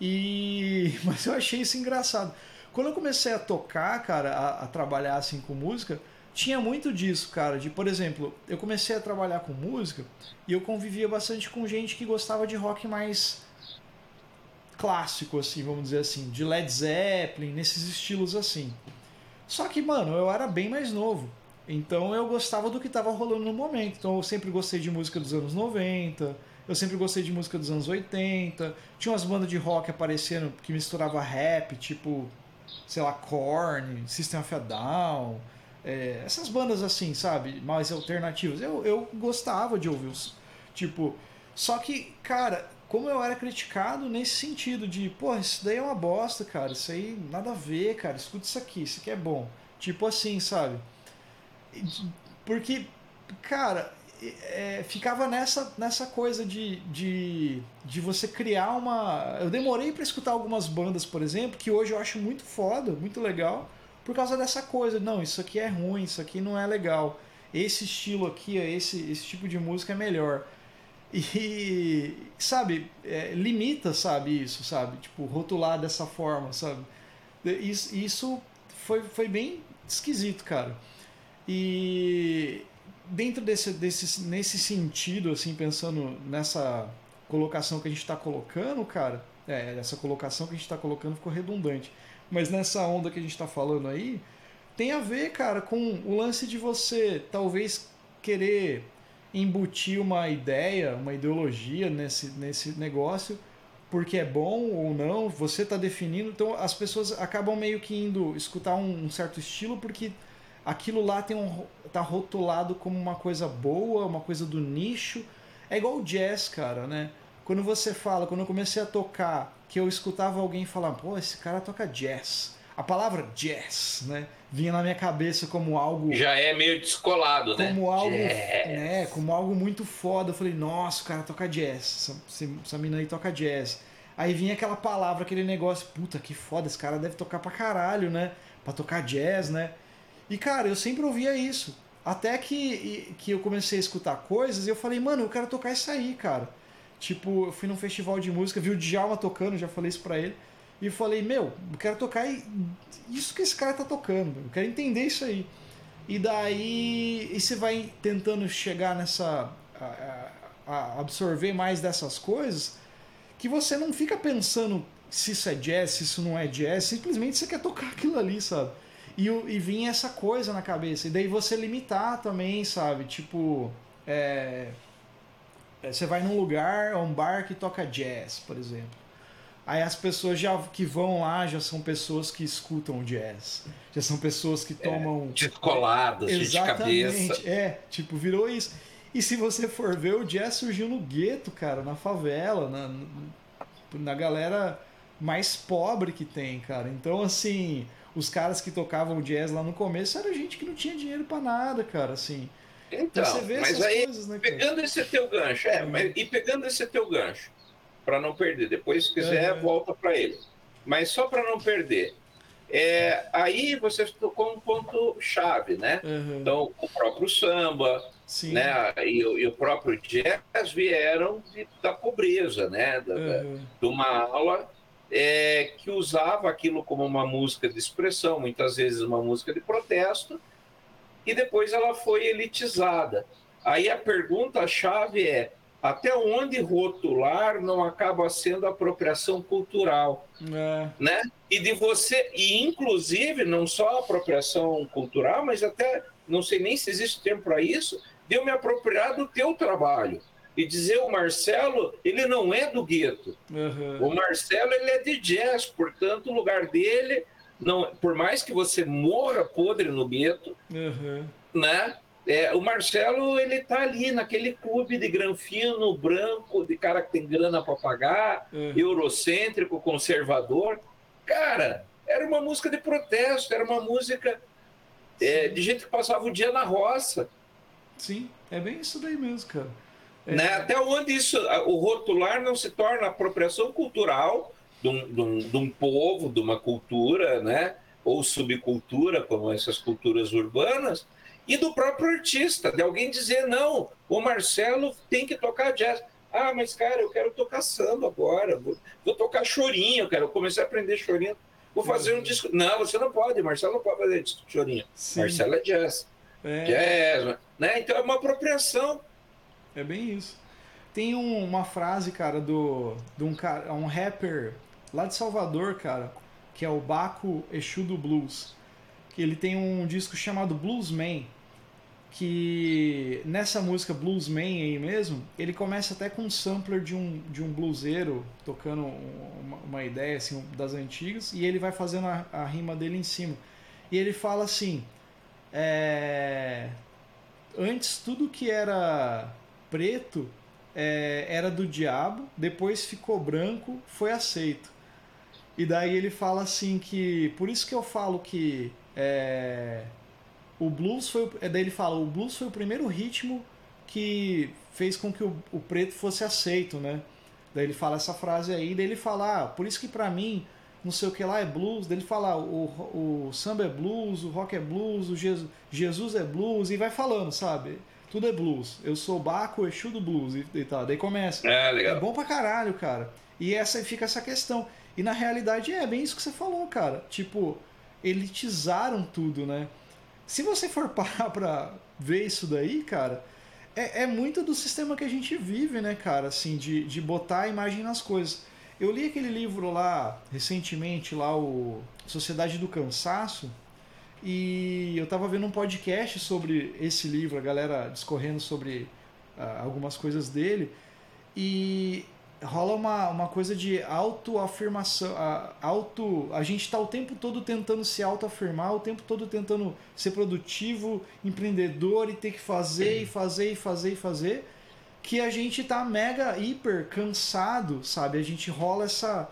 E mas eu achei isso engraçado. Quando eu comecei a tocar, cara, a, a, trabalhar assim com música, tinha muito disso, cara. De, por exemplo, eu comecei a trabalhar com música e eu convivia bastante com gente que gostava de rock mais clássico, assim, vamos dizer assim, de Led Zeppelin, nesses estilos assim. Só que, mano, eu era bem mais novo. Então eu gostava do que estava rolando no momento. Então eu sempre gostei de música dos anos 90, eu sempre gostei de música dos anos 80. Tinha umas bandas de rock aparecendo que misturava rap, tipo, sei lá, Korn, System of a Down. É, essas bandas assim, sabe? Mais alternativas. Eu, eu gostava de ouvir os. Tipo. Só que, cara, como eu era criticado nesse sentido de, pô, isso daí é uma bosta, cara. Isso aí nada a ver, cara. Escuta isso aqui, isso aqui é bom. Tipo assim, sabe? Porque, cara, é, ficava nessa, nessa coisa de, de, de você criar uma. Eu demorei para escutar algumas bandas, por exemplo, que hoje eu acho muito foda, muito legal, por causa dessa coisa. Não, isso aqui é ruim, isso aqui não é legal. Esse estilo aqui, esse, esse tipo de música é melhor. E, sabe, é, limita, sabe, isso, sabe? Tipo, rotular dessa forma, sabe? Isso, isso foi, foi bem esquisito, cara. E dentro desse, desse nesse sentido, assim, pensando nessa colocação que a gente está colocando, cara, é, essa colocação que a gente está colocando ficou redundante, mas nessa onda que a gente está falando aí, tem a ver, cara, com o lance de você talvez querer embutir uma ideia, uma ideologia nesse, nesse negócio, porque é bom ou não, você está definindo, então as pessoas acabam meio que indo escutar um, um certo estilo porque aquilo lá tem um tá rotulado como uma coisa boa, uma coisa do nicho. É igual o jazz, cara, né? Quando você fala, quando eu comecei a tocar, que eu escutava alguém falar, pô, esse cara toca jazz. A palavra jazz, né, vinha na minha cabeça como algo já é meio descolado, como né? Como algo, jazz. né, como algo muito foda. Eu falei, nossa, o cara toca jazz. Essa, essa mina aí toca jazz. Aí vinha aquela palavra, aquele negócio, puta que foda, esse cara deve tocar pra caralho, né? Pra tocar jazz, né? E cara, eu sempre ouvia isso. Até que, que eu comecei a escutar coisas e eu falei, mano, eu quero tocar isso aí, cara. Tipo, eu fui num festival de música, vi o Djalma tocando, já falei isso pra ele. E falei, meu, eu quero tocar isso que esse cara tá tocando. Eu quero entender isso aí. E daí e você vai tentando chegar nessa. A, a absorver mais dessas coisas. que você não fica pensando se isso é jazz, se isso não é jazz, simplesmente você quer tocar aquilo ali, sabe? E, e vinha essa coisa na cabeça. E daí você limitar também, sabe? Tipo, é, é, você vai num lugar, um bar que toca jazz, por exemplo. Aí as pessoas já que vão lá já são pessoas que escutam jazz. Já são pessoas que é, tomam. É, descoladas, de cabeça. É, tipo, virou isso. E se você for ver, o jazz surgiu no gueto, cara, na favela, na, na galera mais pobre que tem, cara. Então, assim, os caras que tocavam jazz lá no começo era gente que não tinha dinheiro para nada, cara, assim. Então, então mas aí, coisas, né, pegando esse teu gancho, é, mas, e pegando esse teu gancho, para não perder, depois se quiser, uhum. volta para ele. Mas só para não perder, é, aí você tocou um ponto chave, né? Uhum. Então, o próprio samba, Sim. né? E, e, o próprio jazz vieram de, da pobreza, né? Da, uhum. De uma aula é, que usava aquilo como uma música de expressão, muitas vezes uma música de protesto, e depois ela foi elitizada. Aí a pergunta-chave é: até onde rotular não acaba sendo apropriação cultural, é. né? E de você, e inclusive não só apropriação cultural, mas até não sei nem se existe tempo para isso, de eu me apropriar do teu trabalho e dizer o Marcelo, ele não é do gueto. Uhum. O Marcelo ele é de jazz, portanto o lugar dele não, por mais que você morra podre no gueto, uhum. né? É, o Marcelo ele tá ali naquele clube de granfino branco, de cara que tem grana para pagar, uhum. eurocêntrico, conservador. Cara, era uma música de protesto, era uma música é, de gente que passava o dia na roça. Sim, é bem isso daí mesmo, cara. É. Né? Até onde isso, o rotular não se torna apropriação cultural de um, de, um, de um, povo, de uma cultura, né? ou subcultura, como essas culturas urbanas, e do próprio artista, de alguém dizer, não, o Marcelo tem que tocar jazz. Ah, mas cara, eu quero tocar samba agora, vou, vou tocar chorinho, eu quero começar a aprender chorinho. Vou fazer um disco. Não, você não pode, Marcelo não pode fazer disco chorinho. Sim. Marcelo é jazz. É. Jazz, né? Então é uma apropriação é bem isso. Tem um, uma frase, cara, do, de um, cara, um rapper lá de Salvador, cara, que é o Baco Exu do Blues. Que ele tem um disco chamado Bluesman, que nessa música Bluesman aí mesmo, ele começa até com um sampler de um, de um bluseiro tocando uma, uma ideia assim das antigas e ele vai fazendo a, a rima dele em cima. E ele fala assim: é, antes tudo que era preto é, era do diabo, depois ficou branco, foi aceito. E daí ele fala assim que. Por isso que eu falo que. É, o blues foi. É, daí ele fala: o blues foi o primeiro ritmo que fez com que o, o preto fosse aceito, né? Daí ele fala essa frase aí, daí ele fala: ah, por isso que para mim, não sei o que lá é blues. Daí ele fala: o, o samba é blues, o rock é blues, o Jesus, Jesus é blues, e vai falando, sabe? Tudo é blues. Eu sou Baco, Exu do blues e, e tal. Daí começa. É, legal. É bom pra caralho, cara. E essa fica essa questão. E na realidade é bem isso que você falou, cara. Tipo, elitizaram tudo, né? Se você for parar pra ver isso daí, cara, é, é muito do sistema que a gente vive, né, cara? Assim, de, de botar a imagem nas coisas. Eu li aquele livro lá, recentemente, lá, o Sociedade do Cansaço, e eu estava vendo um podcast sobre esse livro, a galera discorrendo sobre uh, algumas coisas dele. E rola uma, uma coisa de autoafirmação. Uh, auto, a gente está o tempo todo tentando se autoafirmar, o tempo todo tentando ser produtivo, empreendedor e ter que fazer e fazer e fazer e fazer. Que a gente tá mega, hiper cansado, sabe? A gente rola essa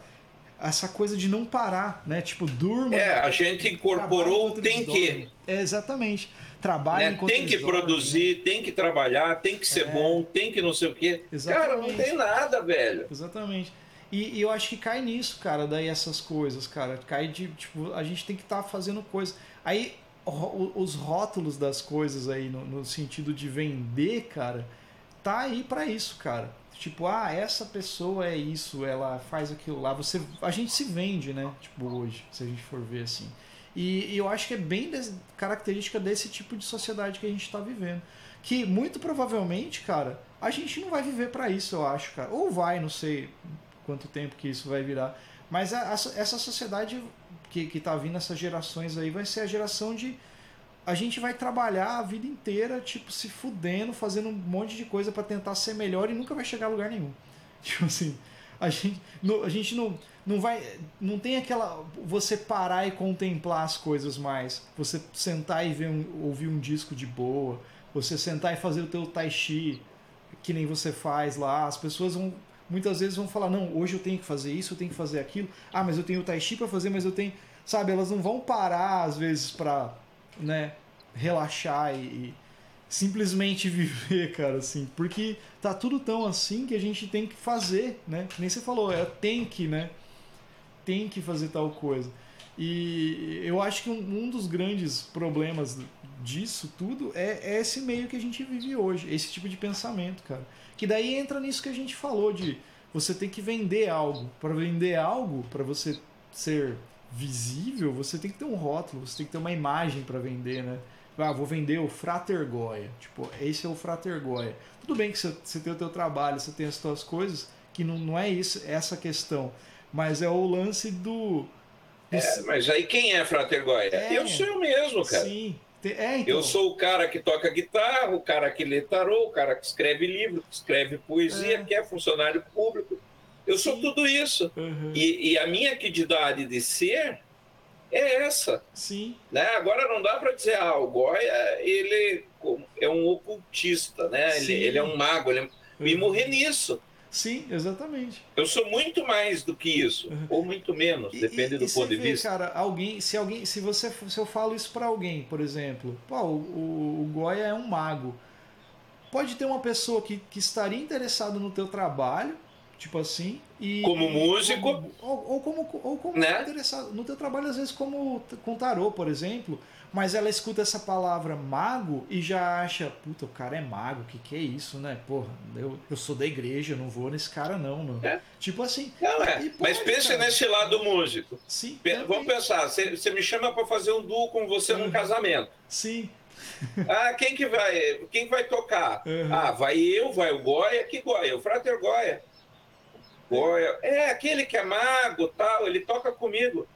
essa coisa de não parar, né? Tipo, durma. É, a gente incorporou tem que. É, exatamente. Trabalha né? Tem que produzir, tem que trabalhar, tem que ser é. bom, tem que não sei o quê. Exatamente. Cara, não tem nada, velho. Exatamente. E, e, eu acho que cai nisso, cara, daí essas coisas, cara. Cai de, tipo, a gente tem que estar tá fazendo coisas. Aí, os rótulos das coisas aí, no, no sentido de vender, cara, tá aí para isso, cara Tipo, ah, essa pessoa é isso, ela faz aquilo lá. Você, a gente se vende, né? Tipo, hoje, se a gente for ver assim. E, e eu acho que é bem des, característica desse tipo de sociedade que a gente está vivendo. Que muito provavelmente, cara, a gente não vai viver para isso, eu acho, cara. Ou vai, não sei. quanto tempo que isso vai virar. Mas a, a, essa sociedade que, que tá vindo, essas gerações aí, vai ser a geração de. A gente vai trabalhar a vida inteira, tipo, se fudendo, fazendo um monte de coisa para tentar ser melhor e nunca vai chegar a lugar nenhum. Tipo assim, a gente, a gente não, não vai. Não tem aquela. Você parar e contemplar as coisas mais. Você sentar e ver um, ouvir um disco de boa. Você sentar e fazer o teu tai chi, que nem você faz lá. As pessoas vão muitas vezes vão falar, não, hoje eu tenho que fazer isso, eu tenho que fazer aquilo. Ah, mas eu tenho o tai chi para fazer, mas eu tenho, sabe, elas não vão parar às vezes para, né, relaxar e, e, simplesmente viver, cara, assim, porque tá tudo tão assim que a gente tem que fazer, né? Nem você falou, é tem que, né? Tem que fazer tal coisa. E eu acho que um, um dos grandes problemas disso tudo é, é esse meio que a gente vive hoje, esse tipo de pensamento, cara. Que daí entra nisso que a gente falou de você tem que vender algo. Para vender algo, para você ser visível, você tem que ter um rótulo, você tem que ter uma imagem para vender, né? Ah, vou vender o Frater Goya. Tipo, esse é o Frater Goya. Tudo bem que você, você tem o teu trabalho, você tem as suas coisas, que não, não é isso, essa questão. Mas é o lance do. do... É, mas aí quem é Frater Goya? É, eu sou eu mesmo, cara. Sim, é, então. Eu sou o cara que toca guitarra, o cara que lê tarô, o cara que escreve livro, que escreve poesia, é. que é funcionário público. Eu sou tudo isso. Uhum. E, e, a minha quantidade de ser é essa. Sim. Né? Agora não dá para dizer, ah, o Goya ele é um ocultista, né? Ele, ele, é um mago, ele é... Uhum. e morrer nisso. Sim, exatamente. Eu sou muito mais do que isso, uhum. ou muito menos, depende e, do e ponto de vê, vista. Cara, alguém, se alguém, se você, se eu falo isso para alguém, por exemplo, pô, o, o, o Goya é um mago. Pode ter uma pessoa que, que estaria interessada no teu trabalho, tipo assim, e como músico, como, ou, ou, como ou como né? interessado no teu trabalho às vezes como com tarô, por exemplo, mas ela escuta essa palavra mago e já acha, puta, o cara é mago, o que, que é isso, né? Porra, eu, eu sou da igreja, eu não vou nesse cara, não. não. É. Tipo assim. Não, é. Pode, mas pense cara. nesse lado músico. Sim. Vamos pensar, você me chama para fazer um duo com você uhum. num casamento. Sim. ah, quem que vai? Quem vai tocar? Uhum. Ah, vai eu, vai o Goya, que Goya? O Frater Goya. Goya. É, aquele que é mago tal, ele toca comigo.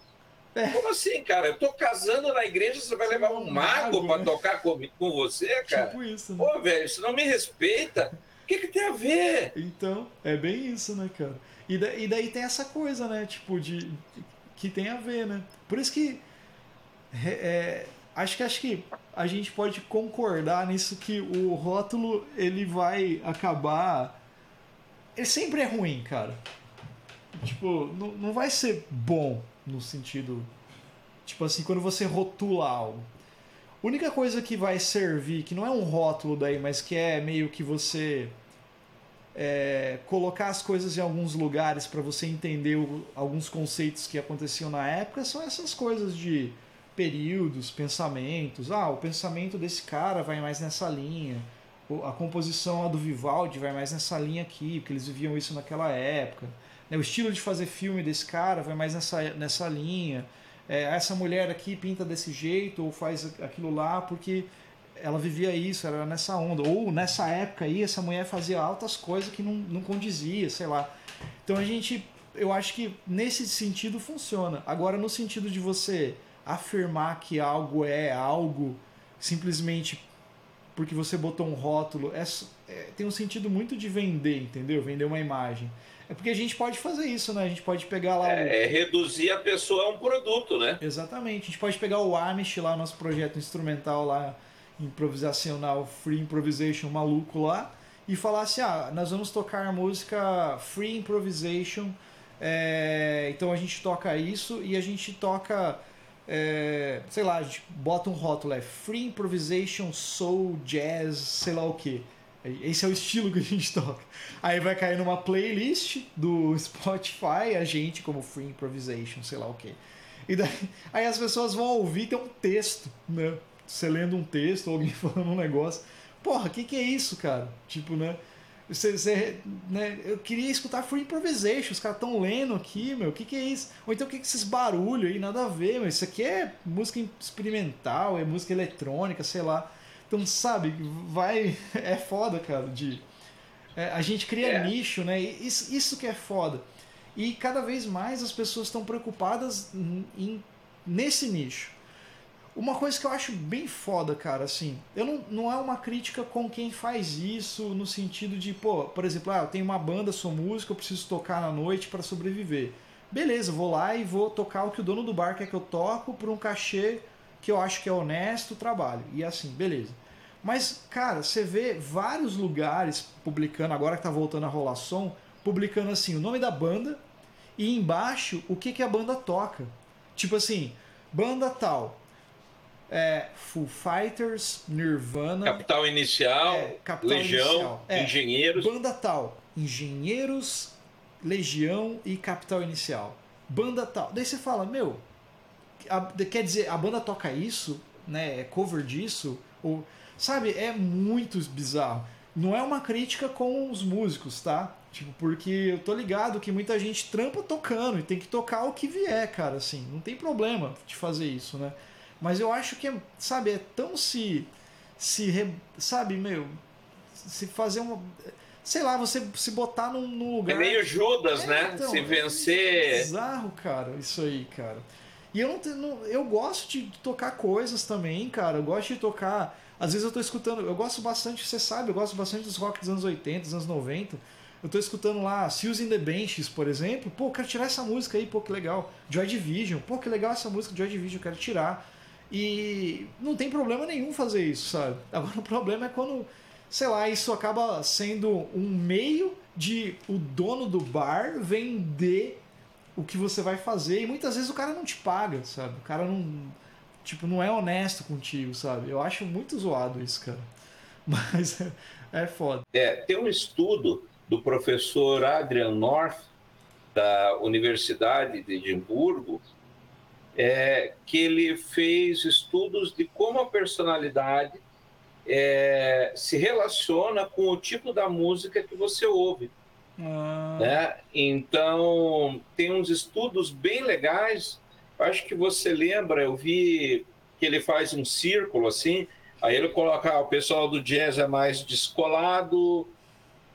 É. Como assim, cara? Eu tô casando na igreja, você vai levar um mago, mago para né? tocar com, com você, cara? Tipo isso, né? Pô, velho, você não me respeita. O que, que tem a ver? Então, é bem isso, né, cara? E, da, e daí tem essa coisa, né? Tipo, de, de que tem a ver, né? Por isso que é, é, acho que acho que a gente pode concordar nisso que o rótulo ele vai acabar. Ele sempre é ruim, cara. Tipo, não, não vai ser bom no sentido. Tipo assim, quando você rotula algo. A única coisa que vai servir, que não é um rótulo daí, mas que é meio que você é, colocar as coisas em alguns lugares para você entender o, alguns conceitos que aconteciam na época, são essas coisas de períodos, pensamentos. Ah, o pensamento desse cara vai mais nessa linha. A composição do Vivaldi vai mais nessa linha aqui, porque eles viviam isso naquela época. Né? O estilo de fazer filme desse cara vai mais nessa, nessa linha. É, essa mulher aqui pinta desse jeito ou faz aquilo lá porque ela vivia isso, era nessa onda. Ou nessa época aí, essa mulher fazia altas coisas que não, não condizia, sei lá. Então a gente, eu acho que nesse sentido funciona. Agora, no sentido de você afirmar que algo é algo simplesmente porque você botou um rótulo, é, é, tem um sentido muito de vender, entendeu? Vender uma imagem. É porque a gente pode fazer isso, né? A gente pode pegar lá. É, o... é reduzir a pessoa a um produto, né? Exatamente. A gente pode pegar o Amish lá, nosso projeto instrumental lá, improvisacional, free improvisation maluco lá, e falar assim: ah, nós vamos tocar a música free improvisation. É... então a gente toca isso e a gente toca. É... sei lá, a gente bota um rótulo, é Free Improvisation Soul Jazz, sei lá o que. Esse é o estilo que a gente toca. Aí vai cair numa playlist do Spotify, a gente como Free Improvisation, sei lá o que. E daí, aí as pessoas vão ouvir tem um texto, né? Você lendo um texto, alguém falando um negócio. Porra, o que, que é isso, cara? Tipo, né? Você, você, né? Eu queria escutar Free Improvisation, os caras estão lendo aqui, meu, o que, que é isso? Ou então o que, que é esses barulhos aí? Nada a ver, mas isso aqui é música experimental, é música eletrônica, sei lá. Então, sabe, vai. É foda, cara. De, é, a gente cria é. nicho, né? Isso, isso que é foda. E cada vez mais as pessoas estão preocupadas em, em, nesse nicho. Uma coisa que eu acho bem foda, cara, assim, eu não, não é uma crítica com quem faz isso no sentido de, pô, por exemplo, ah, eu tenho uma banda, sou músico, eu preciso tocar na noite para sobreviver. Beleza, vou lá e vou tocar o que o dono do bar quer que eu toco por um cachê que eu acho que é honesto, trabalho. E assim, beleza. Mas, cara, você vê vários lugares publicando, agora que tá voltando a rolar som, publicando assim o nome da banda e embaixo o que, que a banda toca. Tipo assim, banda tal. É, Full Fighters, Nirvana. Capital Inicial, é, Capital Legião, Inicial. É, Engenheiros. Banda tal. Engenheiros, Legião e Capital Inicial. Banda tal. Daí você fala, meu, a, quer dizer, a banda toca isso, né? É cover disso? Ou, sabe, é muito bizarro. Não é uma crítica com os músicos, tá? Tipo, porque eu tô ligado que muita gente trampa tocando e tem que tocar o que vier, cara, assim. Não tem problema de fazer isso, né? Mas eu acho que, é, sabe, é tão se. se sabe, meu. Se fazer uma. Sei lá, você se botar num, num lugar. É meio Judas, é, né? Então, se vencer. É bizarro, cara, isso aí, cara. E eu não, não, eu gosto de tocar coisas também, cara. Eu gosto de tocar. Às vezes eu tô escutando. Eu gosto bastante, você sabe, eu gosto bastante dos rock dos anos 80, dos anos 90. Eu tô escutando lá Seals in the Benches, por exemplo. Pô, quero tirar essa música aí, pô, que legal. Joy Division. Pô, que legal essa música Joy Division, eu quero tirar. E não tem problema nenhum fazer isso, sabe? Agora o problema é quando, sei lá, isso acaba sendo um meio de o dono do bar vender o que você vai fazer e muitas vezes o cara não te paga, sabe? O cara não tipo não é honesto contigo, sabe? Eu acho muito zoado isso, cara. Mas é, é foda. É, tem um estudo do professor Adrian North da Universidade de Edimburgo é, que ele fez estudos de como a personalidade é, se relaciona com o tipo da música que você ouve. Ah. Né? Então, tem uns estudos bem legais. Acho que você lembra, eu vi que ele faz um círculo assim, aí ele coloca ah, o pessoal do jazz é mais descolado,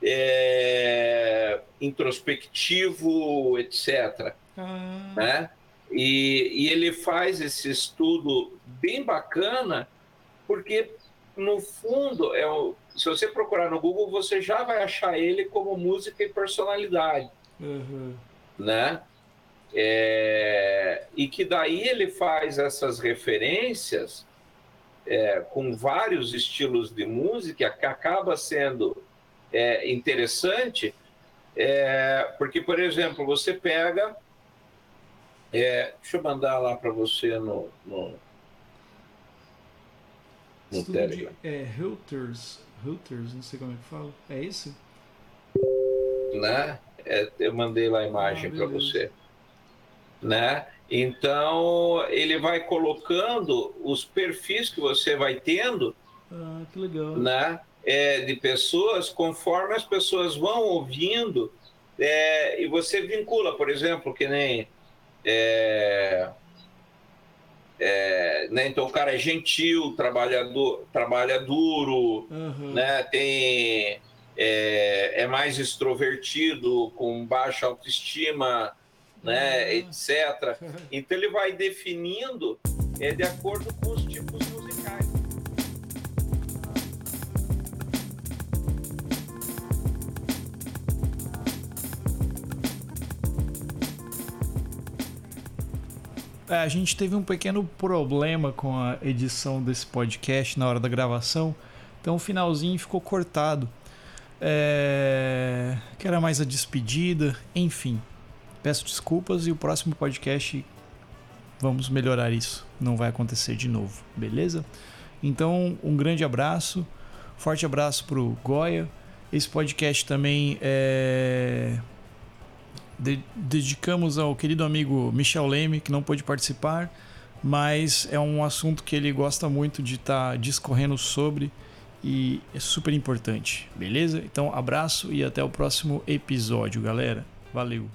é, introspectivo, etc. Ah. Né? E, e ele faz esse estudo bem bacana, porque, no fundo, é o, se você procurar no Google, você já vai achar ele como música e personalidade. Uhum. Né? É, e que daí ele faz essas referências é, com vários estilos de música, que acaba sendo é, interessante, é, porque, por exemplo, você pega é, deixa eu mandar lá para você no, no, no Telegram. É Reuters, Reuters, não sei como é que fala. É isso? Né? É, eu mandei lá a imagem ah, para você. Né? Então, ele vai colocando os perfis que você vai tendo. Ah, que legal. Né? É, de pessoas, conforme as pessoas vão ouvindo, é, e você vincula, por exemplo, que nem é, é, né? Então o cara é gentil, trabalhador, trabalha duro, uhum. né? Tem é, é, mais extrovertido, com baixa autoestima, né? Uhum. Etc. Então ele vai definindo é, de acordo com os a gente teve um pequeno problema com a edição desse podcast na hora da gravação, então o finalzinho ficou cortado. É... Que era mais a despedida, enfim. Peço desculpas e o próximo podcast vamos melhorar isso. Não vai acontecer de novo, beleza? Então, um grande abraço, forte abraço pro Goya. Esse podcast também é de dedicamos ao querido amigo Michel Leme, que não pôde participar, mas é um assunto que ele gosta muito de estar tá discorrendo sobre e é super importante, beleza? Então, abraço e até o próximo episódio, galera. Valeu!